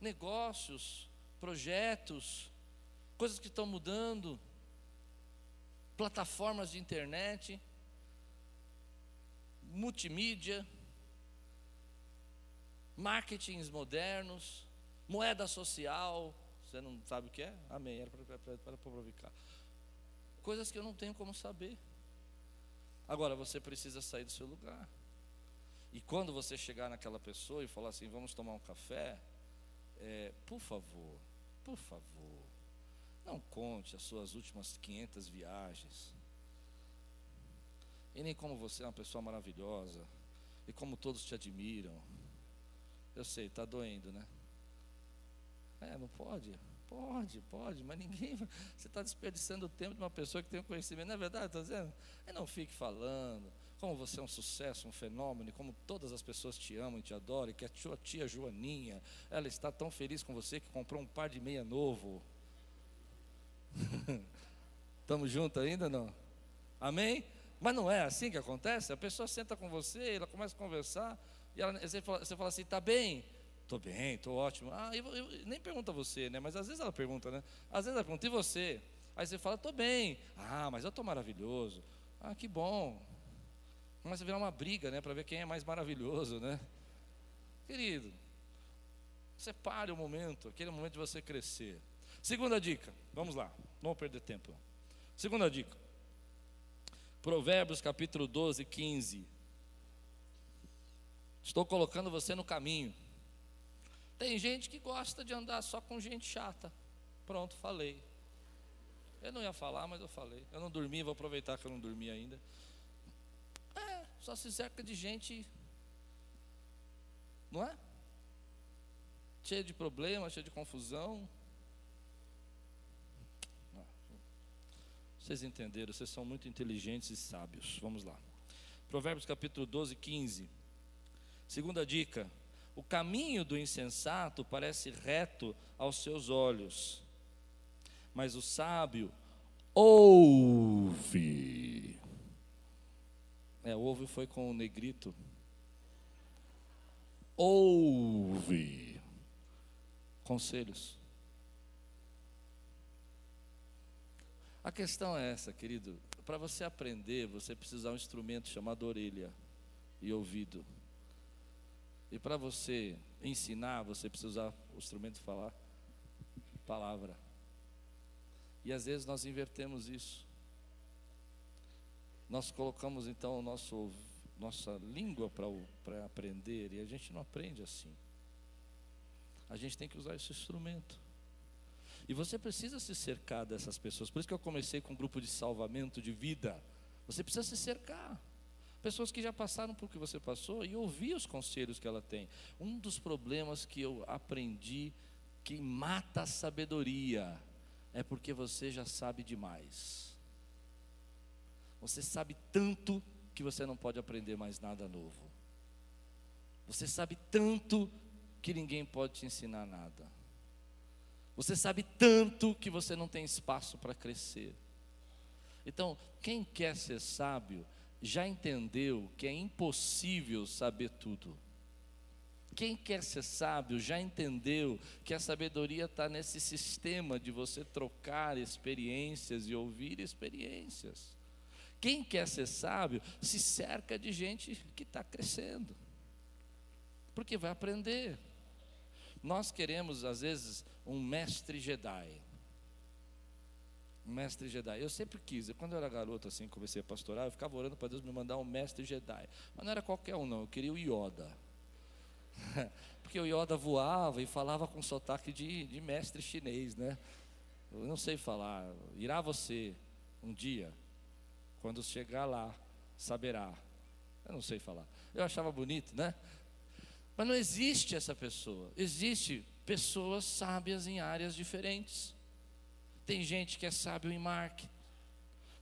Negócios, projetos, coisas que estão mudando, plataformas de internet, multimídia, marketings modernos, moeda social. Você não sabe o que é? Amém. Era para provocar. Coisas que eu não tenho como saber. Agora você precisa sair do seu lugar. E quando você chegar naquela pessoa e falar assim, vamos tomar um café, é, por favor, por favor, não conte as suas últimas 500 viagens. E nem como você é uma pessoa maravilhosa, e como todos te admiram. Eu sei, está doendo, né? É, não pode? Pode, pode, mas ninguém. Você está desperdiçando o tempo de uma pessoa que tem um conhecimento, não é verdade? Estou dizendo? E não fique falando como você é um sucesso, um fenômeno, e como todas as pessoas te amam e te adoram, e que a tua tia Joaninha, ela está tão feliz com você que comprou um par de meia novo. *laughs* Estamos juntos ainda não? Amém? Mas não é assim que acontece? A pessoa senta com você, ela começa a conversar, e ela, você, fala, você fala assim, está bem? Estou bem, estou ótimo. Ah, eu, eu, nem pergunta você, né? Mas às vezes ela pergunta, né? Às vezes ela pergunta, e você? Aí você fala, estou bem. Ah, mas eu estou maravilhoso. Ah, que bom. Começa a virar uma briga, né? Para ver quem é mais maravilhoso, né? Querido, separe o momento, aquele momento de você crescer. Segunda dica, vamos lá, não vou perder tempo. Segunda dica, Provérbios capítulo 12, 15. Estou colocando você no caminho. Tem gente que gosta de andar só com gente chata. Pronto, falei. Eu não ia falar, mas eu falei. Eu não dormi, vou aproveitar que eu não dormi ainda. É, só se cerca de gente, não é? Cheia de problemas, cheia de confusão. Vocês entenderam, vocês são muito inteligentes e sábios. Vamos lá. Provérbios capítulo 12, 15. Segunda dica: o caminho do insensato parece reto aos seus olhos, mas o sábio ouve. É, ouve foi com o negrito. Ouve conselhos. A questão é essa, querido. Para você aprender, você precisa usar um instrumento chamado orelha e ouvido. E para você ensinar, você precisa usar o instrumento de falar palavra. E às vezes nós invertemos isso. Nós colocamos então o nosso, nossa língua para aprender e a gente não aprende assim. A gente tem que usar esse instrumento. E você precisa se cercar dessas pessoas. Por isso que eu comecei com um grupo de salvamento de vida. Você precisa se cercar pessoas que já passaram por que você passou e ouvir os conselhos que ela tem. Um dos problemas que eu aprendi que mata a sabedoria é porque você já sabe demais. Você sabe tanto que você não pode aprender mais nada novo. Você sabe tanto que ninguém pode te ensinar nada. Você sabe tanto que você não tem espaço para crescer. Então, quem quer ser sábio, já entendeu que é impossível saber tudo. Quem quer ser sábio já entendeu que a sabedoria está nesse sistema de você trocar experiências e ouvir experiências. Quem quer ser sábio se cerca de gente que está crescendo, porque vai aprender. Nós queremos, às vezes, um mestre Jedi um mestre Jedi. Eu sempre quis, quando eu era garoto, assim, comecei a pastorar, eu ficava orando para Deus me mandar um mestre Jedi. Mas não era qualquer um, não, eu queria o Yoda. *laughs* Porque o Yoda voava e falava com sotaque de, de mestre chinês, né? Eu não sei falar. Irá você um dia, quando chegar lá, saberá. Eu não sei falar. Eu achava bonito, né? Mas não existe essa pessoa. Existe pessoas sábias em áreas diferentes. Tem gente que é sábio em marketing.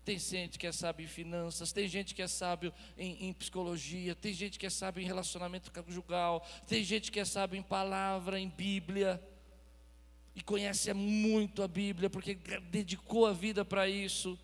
Tem gente que é sábio em finanças, tem gente que é sábio em, em, psicologia, tem gente que é sábio em relacionamento conjugal, tem gente que é sábio em palavra, em Bíblia, e conhece muito a Bíblia, porque dedicou a vida para isso.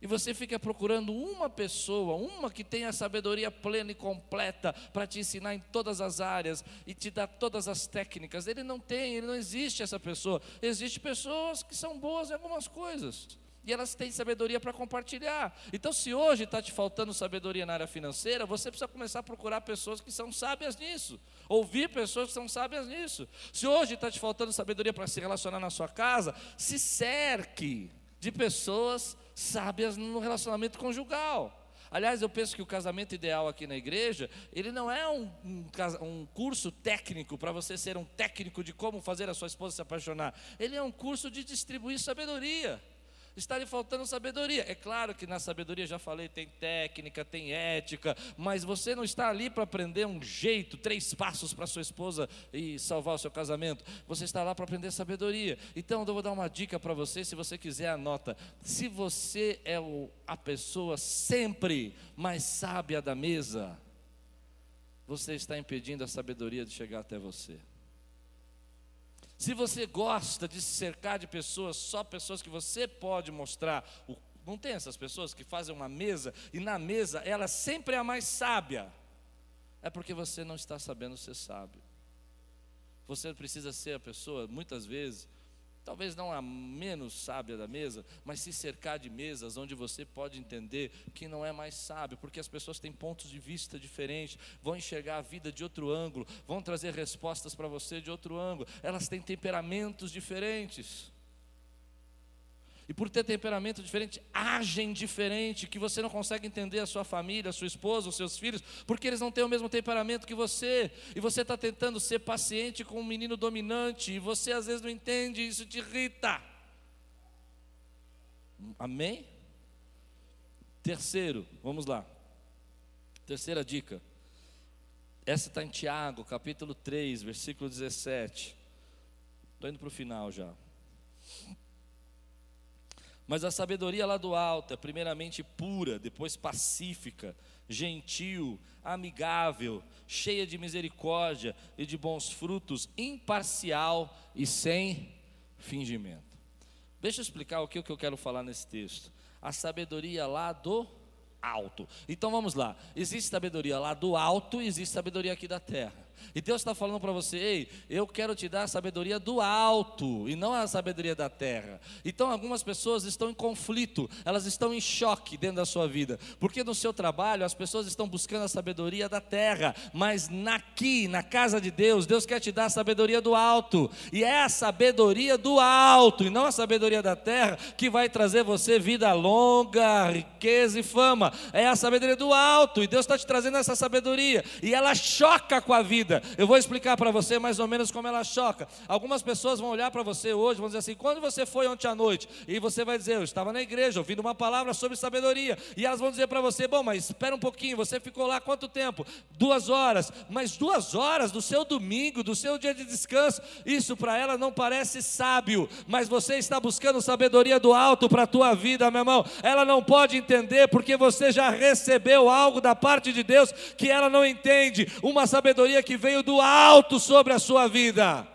E você fica procurando uma pessoa, uma que tenha sabedoria plena e completa para te ensinar em todas as áreas e te dar todas as técnicas. Ele não tem, ele não existe essa pessoa. Existem pessoas que são boas em algumas coisas e elas têm sabedoria para compartilhar. Então, se hoje está te faltando sabedoria na área financeira, você precisa começar a procurar pessoas que são sábias nisso, ouvir pessoas que são sábias nisso. Se hoje está te faltando sabedoria para se relacionar na sua casa, se cerque de pessoas sábias no relacionamento conjugal. Aliás, eu penso que o casamento ideal aqui na igreja, ele não é um, um, um curso técnico para você ser um técnico de como fazer a sua esposa se apaixonar. Ele é um curso de distribuir sabedoria está lhe faltando sabedoria. É claro que na sabedoria, já falei, tem técnica, tem ética, mas você não está ali para aprender um jeito, três passos para sua esposa e salvar o seu casamento. Você está lá para aprender sabedoria. Então, eu vou dar uma dica para você, se você quiser, anota. Se você é o, a pessoa sempre mais sábia da mesa, você está impedindo a sabedoria de chegar até você. Se você gosta de se cercar de pessoas, só pessoas que você pode mostrar o não tem essas pessoas que fazem uma mesa e na mesa ela sempre é a mais sábia. É porque você não está sabendo ser sábio. Você precisa ser a pessoa, muitas vezes, talvez não a menos sábia da mesa, mas se cercar de mesas onde você pode entender que não é mais sábio, porque as pessoas têm pontos de vista diferentes, vão enxergar a vida de outro ângulo, vão trazer respostas para você de outro ângulo, elas têm temperamentos diferentes. E por ter temperamento diferente, agem diferente, que você não consegue entender a sua família, a sua esposa, os seus filhos, porque eles não têm o mesmo temperamento que você. E você está tentando ser paciente com um menino dominante, e você às vezes não entende, e isso te irrita. Amém? Terceiro, vamos lá. Terceira dica. Essa está em Tiago, capítulo 3, versículo 17. Estou indo para o final já. Mas a sabedoria lá do alto é primeiramente pura, depois pacífica, gentil, amigável, cheia de misericórdia e de bons frutos, imparcial e sem fingimento. Deixa eu explicar o que eu quero falar nesse texto. A sabedoria lá do alto. Então vamos lá. Existe sabedoria lá do alto, existe sabedoria aqui da terra. E Deus está falando para você: ei, eu quero te dar a sabedoria do alto e não a sabedoria da terra. Então, algumas pessoas estão em conflito, elas estão em choque dentro da sua vida, porque no seu trabalho as pessoas estão buscando a sabedoria da terra, mas aqui, na casa de Deus, Deus quer te dar a sabedoria do alto, e é a sabedoria do alto e não a sabedoria da terra que vai trazer você vida longa, riqueza e fama. É a sabedoria do alto, e Deus está te trazendo essa sabedoria, e ela choca com a vida vida. Eu vou explicar para você mais ou menos como ela choca. Algumas pessoas vão olhar para você hoje, vão dizer assim: quando você foi ontem à noite? E você vai dizer: eu estava na igreja, ouvindo uma palavra sobre sabedoria. E elas vão dizer para você: bom, mas espera um pouquinho, você ficou lá quanto tempo? Duas horas. Mas duas horas do seu domingo, do seu dia de descanso, isso para ela não parece sábio, mas você está buscando sabedoria do alto para a tua vida, meu irmão. Ela não pode entender porque você já recebeu algo da parte de Deus que ela não entende, uma sabedoria que veio do alto sobre a sua vida.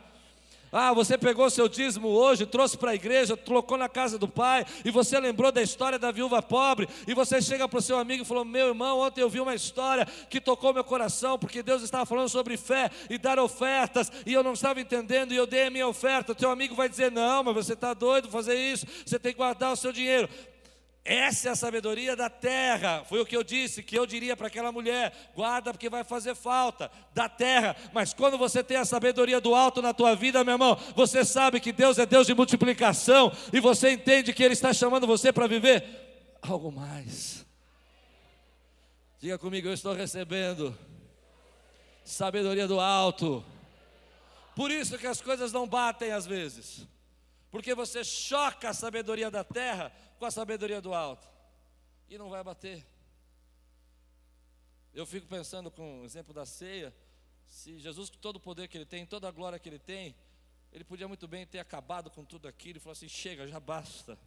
Ah, você pegou seu dízimo hoje, trouxe para a igreja, colocou na casa do pai, e você lembrou da história da viúva pobre, e você chega para o seu amigo e falou: Meu irmão, ontem eu vi uma história que tocou meu coração, porque Deus estava falando sobre fé e dar ofertas, e eu não estava entendendo, e eu dei a minha oferta. O teu amigo vai dizer: Não, mas você está doido fazer isso, você tem que guardar o seu dinheiro. Essa é a sabedoria da terra. Foi o que eu disse, que eu diria para aquela mulher: guarda porque vai fazer falta da terra. Mas quando você tem a sabedoria do alto na tua vida, meu irmão, você sabe que Deus é Deus de multiplicação e você entende que Ele está chamando você para viver algo mais. Diga comigo, eu estou recebendo sabedoria do alto. Por isso que as coisas não batem às vezes, porque você choca a sabedoria da terra com a sabedoria do alto. E não vai bater. Eu fico pensando com o exemplo da ceia, se Jesus, com todo o poder que ele tem, toda a glória que ele tem, ele podia muito bem ter acabado com tudo aquilo e falar assim: chega, já basta.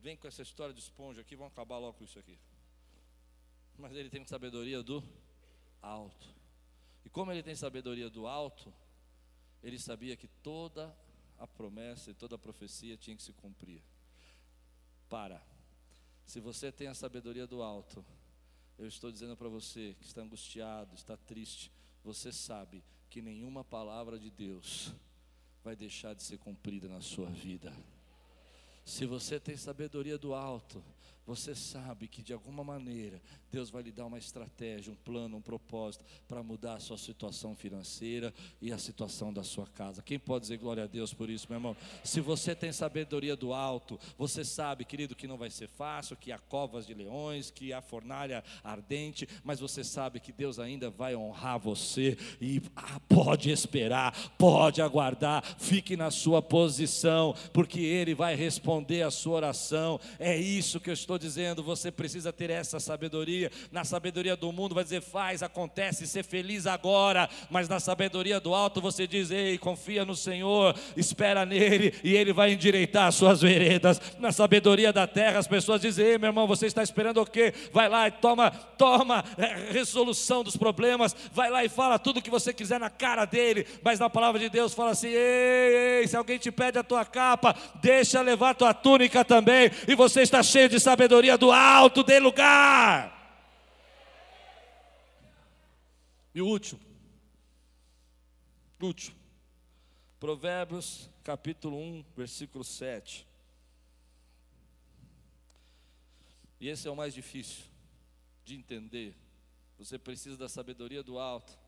vem com essa história de esponja aqui, vamos acabar logo com isso aqui. Mas ele tem sabedoria do alto. E como ele tem sabedoria do alto, ele sabia que toda a promessa e toda a profecia tinha que se cumprir. Para. Se você tem a sabedoria do alto, eu estou dizendo para você que está angustiado, está triste, você sabe que nenhuma palavra de Deus vai deixar de ser cumprida na sua vida. Se você tem sabedoria do alto, você sabe que de alguma maneira Deus vai lhe dar uma estratégia, um plano, um propósito para mudar a sua situação financeira e a situação da sua casa. Quem pode dizer glória a Deus por isso, meu irmão? Se você tem sabedoria do alto, você sabe, querido, que não vai ser fácil, que há covas de leões, que há fornalha ardente, mas você sabe que Deus ainda vai honrar você e ah, pode esperar, pode aguardar, fique na sua posição, porque Ele vai responder a sua oração. É isso que eu estou dizendo, você precisa ter essa sabedoria. Na sabedoria do mundo vai dizer faz, acontece, ser feliz agora. Mas na sabedoria do alto você diz ei, confia no Senhor, espera nele e ele vai endireitar as suas veredas. Na sabedoria da terra as pessoas dizem ei, meu irmão, você está esperando o quê? Vai lá e toma, toma é, resolução dos problemas. Vai lá e fala tudo o que você quiser na cara dele. Mas na palavra de Deus fala assim: ei, ei, se alguém te pede a tua capa, deixa levar tua túnica também. E você está cheio de sabedoria do alto, de lugar. E o último, último, Provérbios capítulo 1, versículo 7. E esse é o mais difícil de entender. Você precisa da sabedoria do alto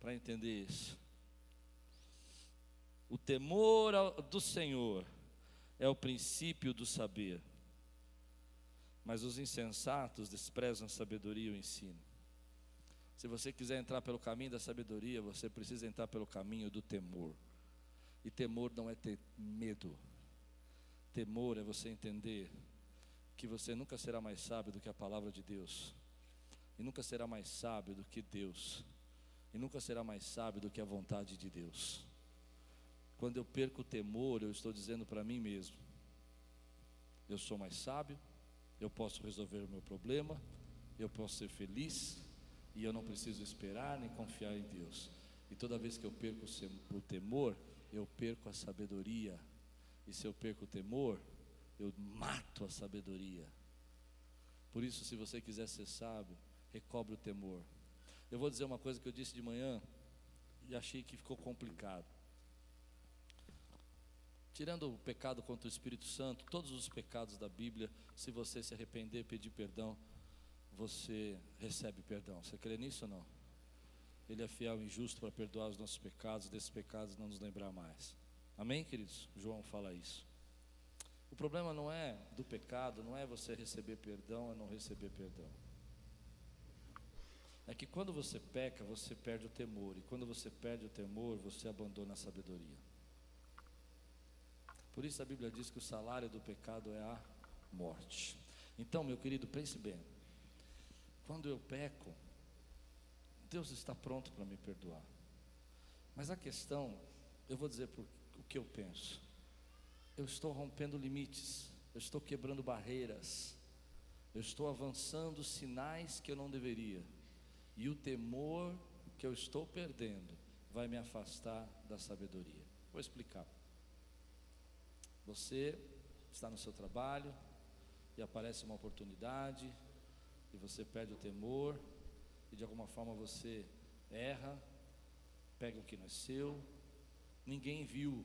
para entender isso. O temor do Senhor é o princípio do saber, mas os insensatos desprezam a sabedoria e o ensino. Se você quiser entrar pelo caminho da sabedoria, você precisa entrar pelo caminho do temor. E temor não é ter medo. Temor é você entender que você nunca será mais sábio do que a palavra de Deus. E nunca será mais sábio do que Deus. E nunca será mais sábio do que a vontade de Deus. Quando eu perco o temor, eu estou dizendo para mim mesmo: eu sou mais sábio, eu posso resolver o meu problema, eu posso ser feliz, e eu não preciso esperar nem confiar em Deus. E toda vez que eu perco o temor, eu perco a sabedoria. E se eu perco o temor, eu mato a sabedoria. Por isso, se você quiser ser sábio, recobre o temor. Eu vou dizer uma coisa que eu disse de manhã e achei que ficou complicado. Tirando o pecado contra o Espírito Santo, todos os pecados da Bíblia, se você se arrepender, pedir perdão, você recebe perdão. Você crê nisso ou não? Ele é fiel e justo para perdoar os nossos pecados, desses pecados não nos lembrar mais. Amém, queridos? João fala isso. O problema não é do pecado, não é você receber perdão, é não receber perdão. É que quando você peca, você perde o temor, e quando você perde o temor, você abandona a sabedoria. Por isso a Bíblia diz que o salário do pecado é a morte. Então, meu querido, pense bem. Quando eu peco, Deus está pronto para me perdoar. Mas a questão, eu vou dizer por, o que eu penso. Eu estou rompendo limites, eu estou quebrando barreiras, eu estou avançando sinais que eu não deveria. E o temor que eu estou perdendo vai me afastar da sabedoria. Vou explicar. Você está no seu trabalho e aparece uma oportunidade, e você perde o temor, e de alguma forma você erra, pega o que não é seu, ninguém viu.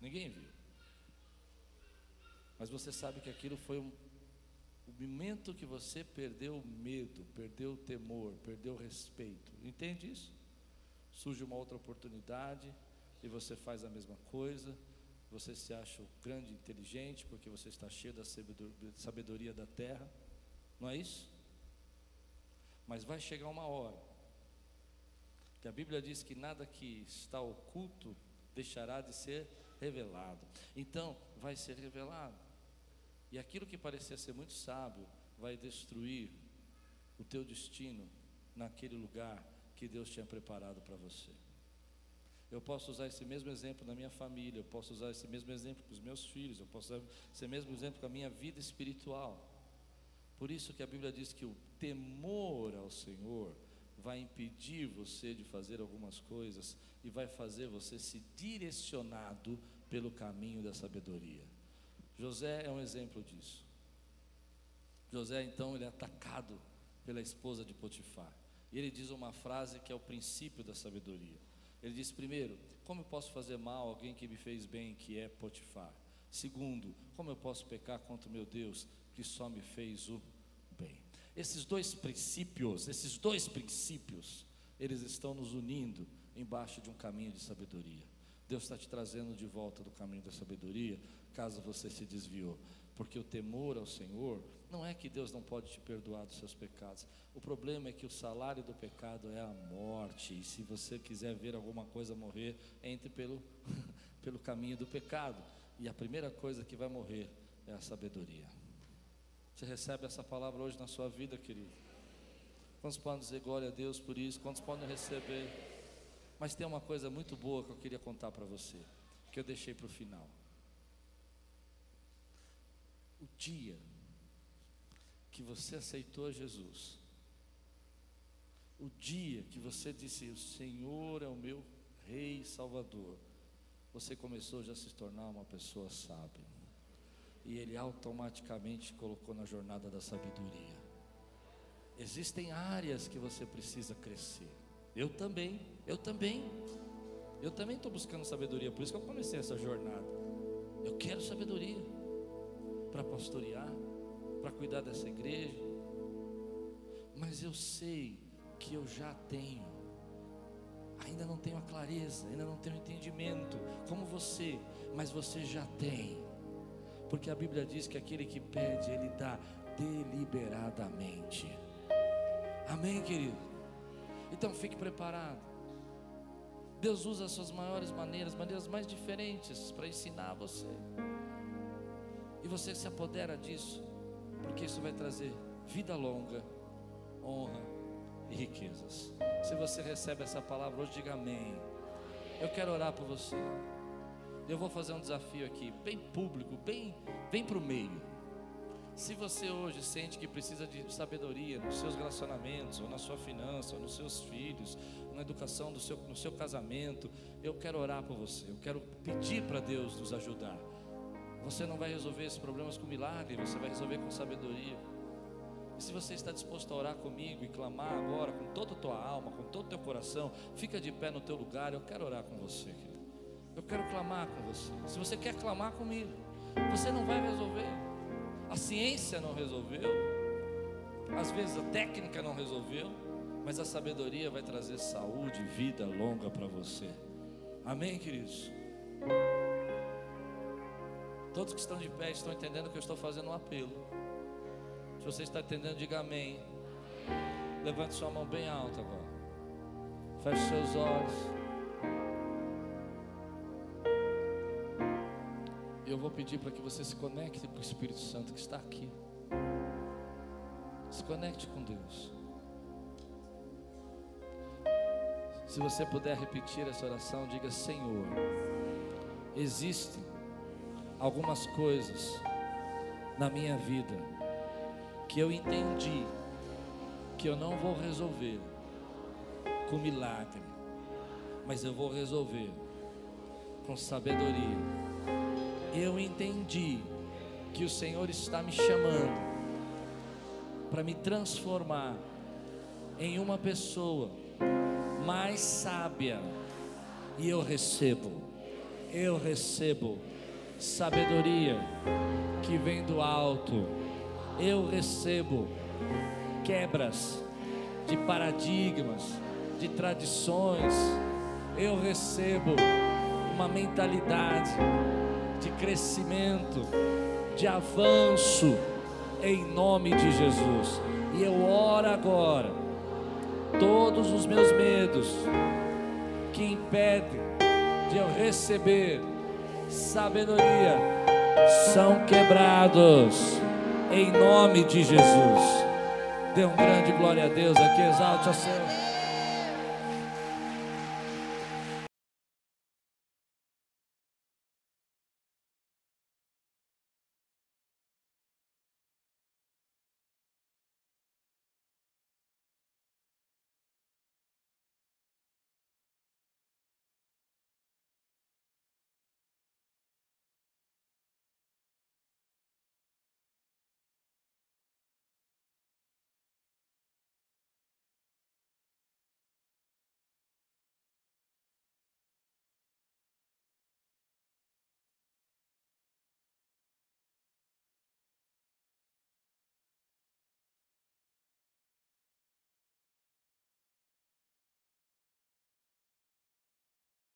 Ninguém viu. Mas você sabe que aquilo foi um, o momento que você perdeu o medo, perdeu o temor, perdeu o respeito. Entende isso? Surge uma outra oportunidade e você faz a mesma coisa você se acha grande e inteligente porque você está cheio da sabedoria da terra, não é isso? Mas vai chegar uma hora que a Bíblia diz que nada que está oculto deixará de ser revelado. Então, vai ser revelado. E aquilo que parecia ser muito sábio vai destruir o teu destino naquele lugar que Deus tinha preparado para você. Eu posso usar esse mesmo exemplo na minha família, eu posso usar esse mesmo exemplo com os meus filhos, eu posso usar esse mesmo exemplo com a minha vida espiritual. Por isso que a Bíblia diz que o temor ao Senhor vai impedir você de fazer algumas coisas e vai fazer você se direcionado pelo caminho da sabedoria. José é um exemplo disso. José então ele é atacado pela esposa de Potifar. E ele diz uma frase que é o princípio da sabedoria. Ele diz primeiro, como eu posso fazer mal a alguém que me fez bem, que é Potifar? Segundo, como eu posso pecar contra o meu Deus, que só me fez o bem? Esses dois princípios, esses dois princípios, eles estão nos unindo embaixo de um caminho de sabedoria. Deus está te trazendo de volta do caminho da sabedoria, caso você se desviou. Porque o temor ao Senhor não é que Deus não pode te perdoar dos seus pecados. O problema é que o salário do pecado é a morte. E se você quiser ver alguma coisa morrer, entre pelo, *laughs* pelo caminho do pecado. E a primeira coisa que vai morrer é a sabedoria. Você recebe essa palavra hoje na sua vida, querido? Quantos podem dizer glória a Deus por isso? Quantos podem receber? Mas tem uma coisa muito boa que eu queria contar para você, que eu deixei para o final. O dia que você aceitou Jesus, o dia que você disse: O Senhor é o meu Rei e Salvador, você começou já a se tornar uma pessoa sábia. E Ele automaticamente colocou na jornada da sabedoria. Existem áreas que você precisa crescer. Eu também, eu também. Eu também estou buscando sabedoria, por isso que eu comecei essa jornada. Eu quero sabedoria para pastorear, para cuidar dessa igreja, mas eu sei que eu já tenho, ainda não tenho a clareza, ainda não tenho entendimento, como você, mas você já tem, porque a Bíblia diz que aquele que pede, ele dá deliberadamente. Amém, querido? Então fique preparado. Deus usa as suas maiores maneiras, maneiras mais diferentes para ensinar você. E você se apodera disso porque isso vai trazer vida longa, honra e riquezas. Se você recebe essa palavra hoje, diga amém. Eu quero orar por você. Eu vou fazer um desafio aqui, bem público, bem, bem para o meio. Se você hoje sente que precisa de sabedoria nos seus relacionamentos, ou na sua finança, ou nos seus filhos, na educação do seu, no seu casamento, eu quero orar por você. Eu quero pedir para Deus nos ajudar. Você não vai resolver esses problemas com milagre, você vai resolver com sabedoria. E se você está disposto a orar comigo e clamar agora com toda a tua alma, com todo o teu coração, fica de pé no teu lugar, eu quero orar com você, querido. Eu quero clamar com você. Se você quer clamar comigo, você não vai resolver. A ciência não resolveu, às vezes a técnica não resolveu, mas a sabedoria vai trazer saúde, vida longa para você. Amém, queridos? Todos que estão de pé estão entendendo que eu estou fazendo um apelo. Se você está entendendo, diga amém. Levante sua mão bem alta agora. Feche seus olhos. E eu vou pedir para que você se conecte com o Espírito Santo que está aqui. Se conecte com Deus. Se você puder repetir essa oração, diga: Senhor, existe algumas coisas na minha vida que eu entendi que eu não vou resolver com milagre, mas eu vou resolver com sabedoria. Eu entendi que o Senhor está me chamando para me transformar em uma pessoa mais sábia e eu recebo. Eu recebo sabedoria que vem do alto. Eu recebo quebras de paradigmas, de tradições. Eu recebo uma mentalidade de crescimento, de avanço, em nome de Jesus. E eu oro agora, todos os meus medos que impedem de eu receber sabedoria são quebrados em nome de Jesus. Dê um grande glória a Deus aqui, exalte a Senhor.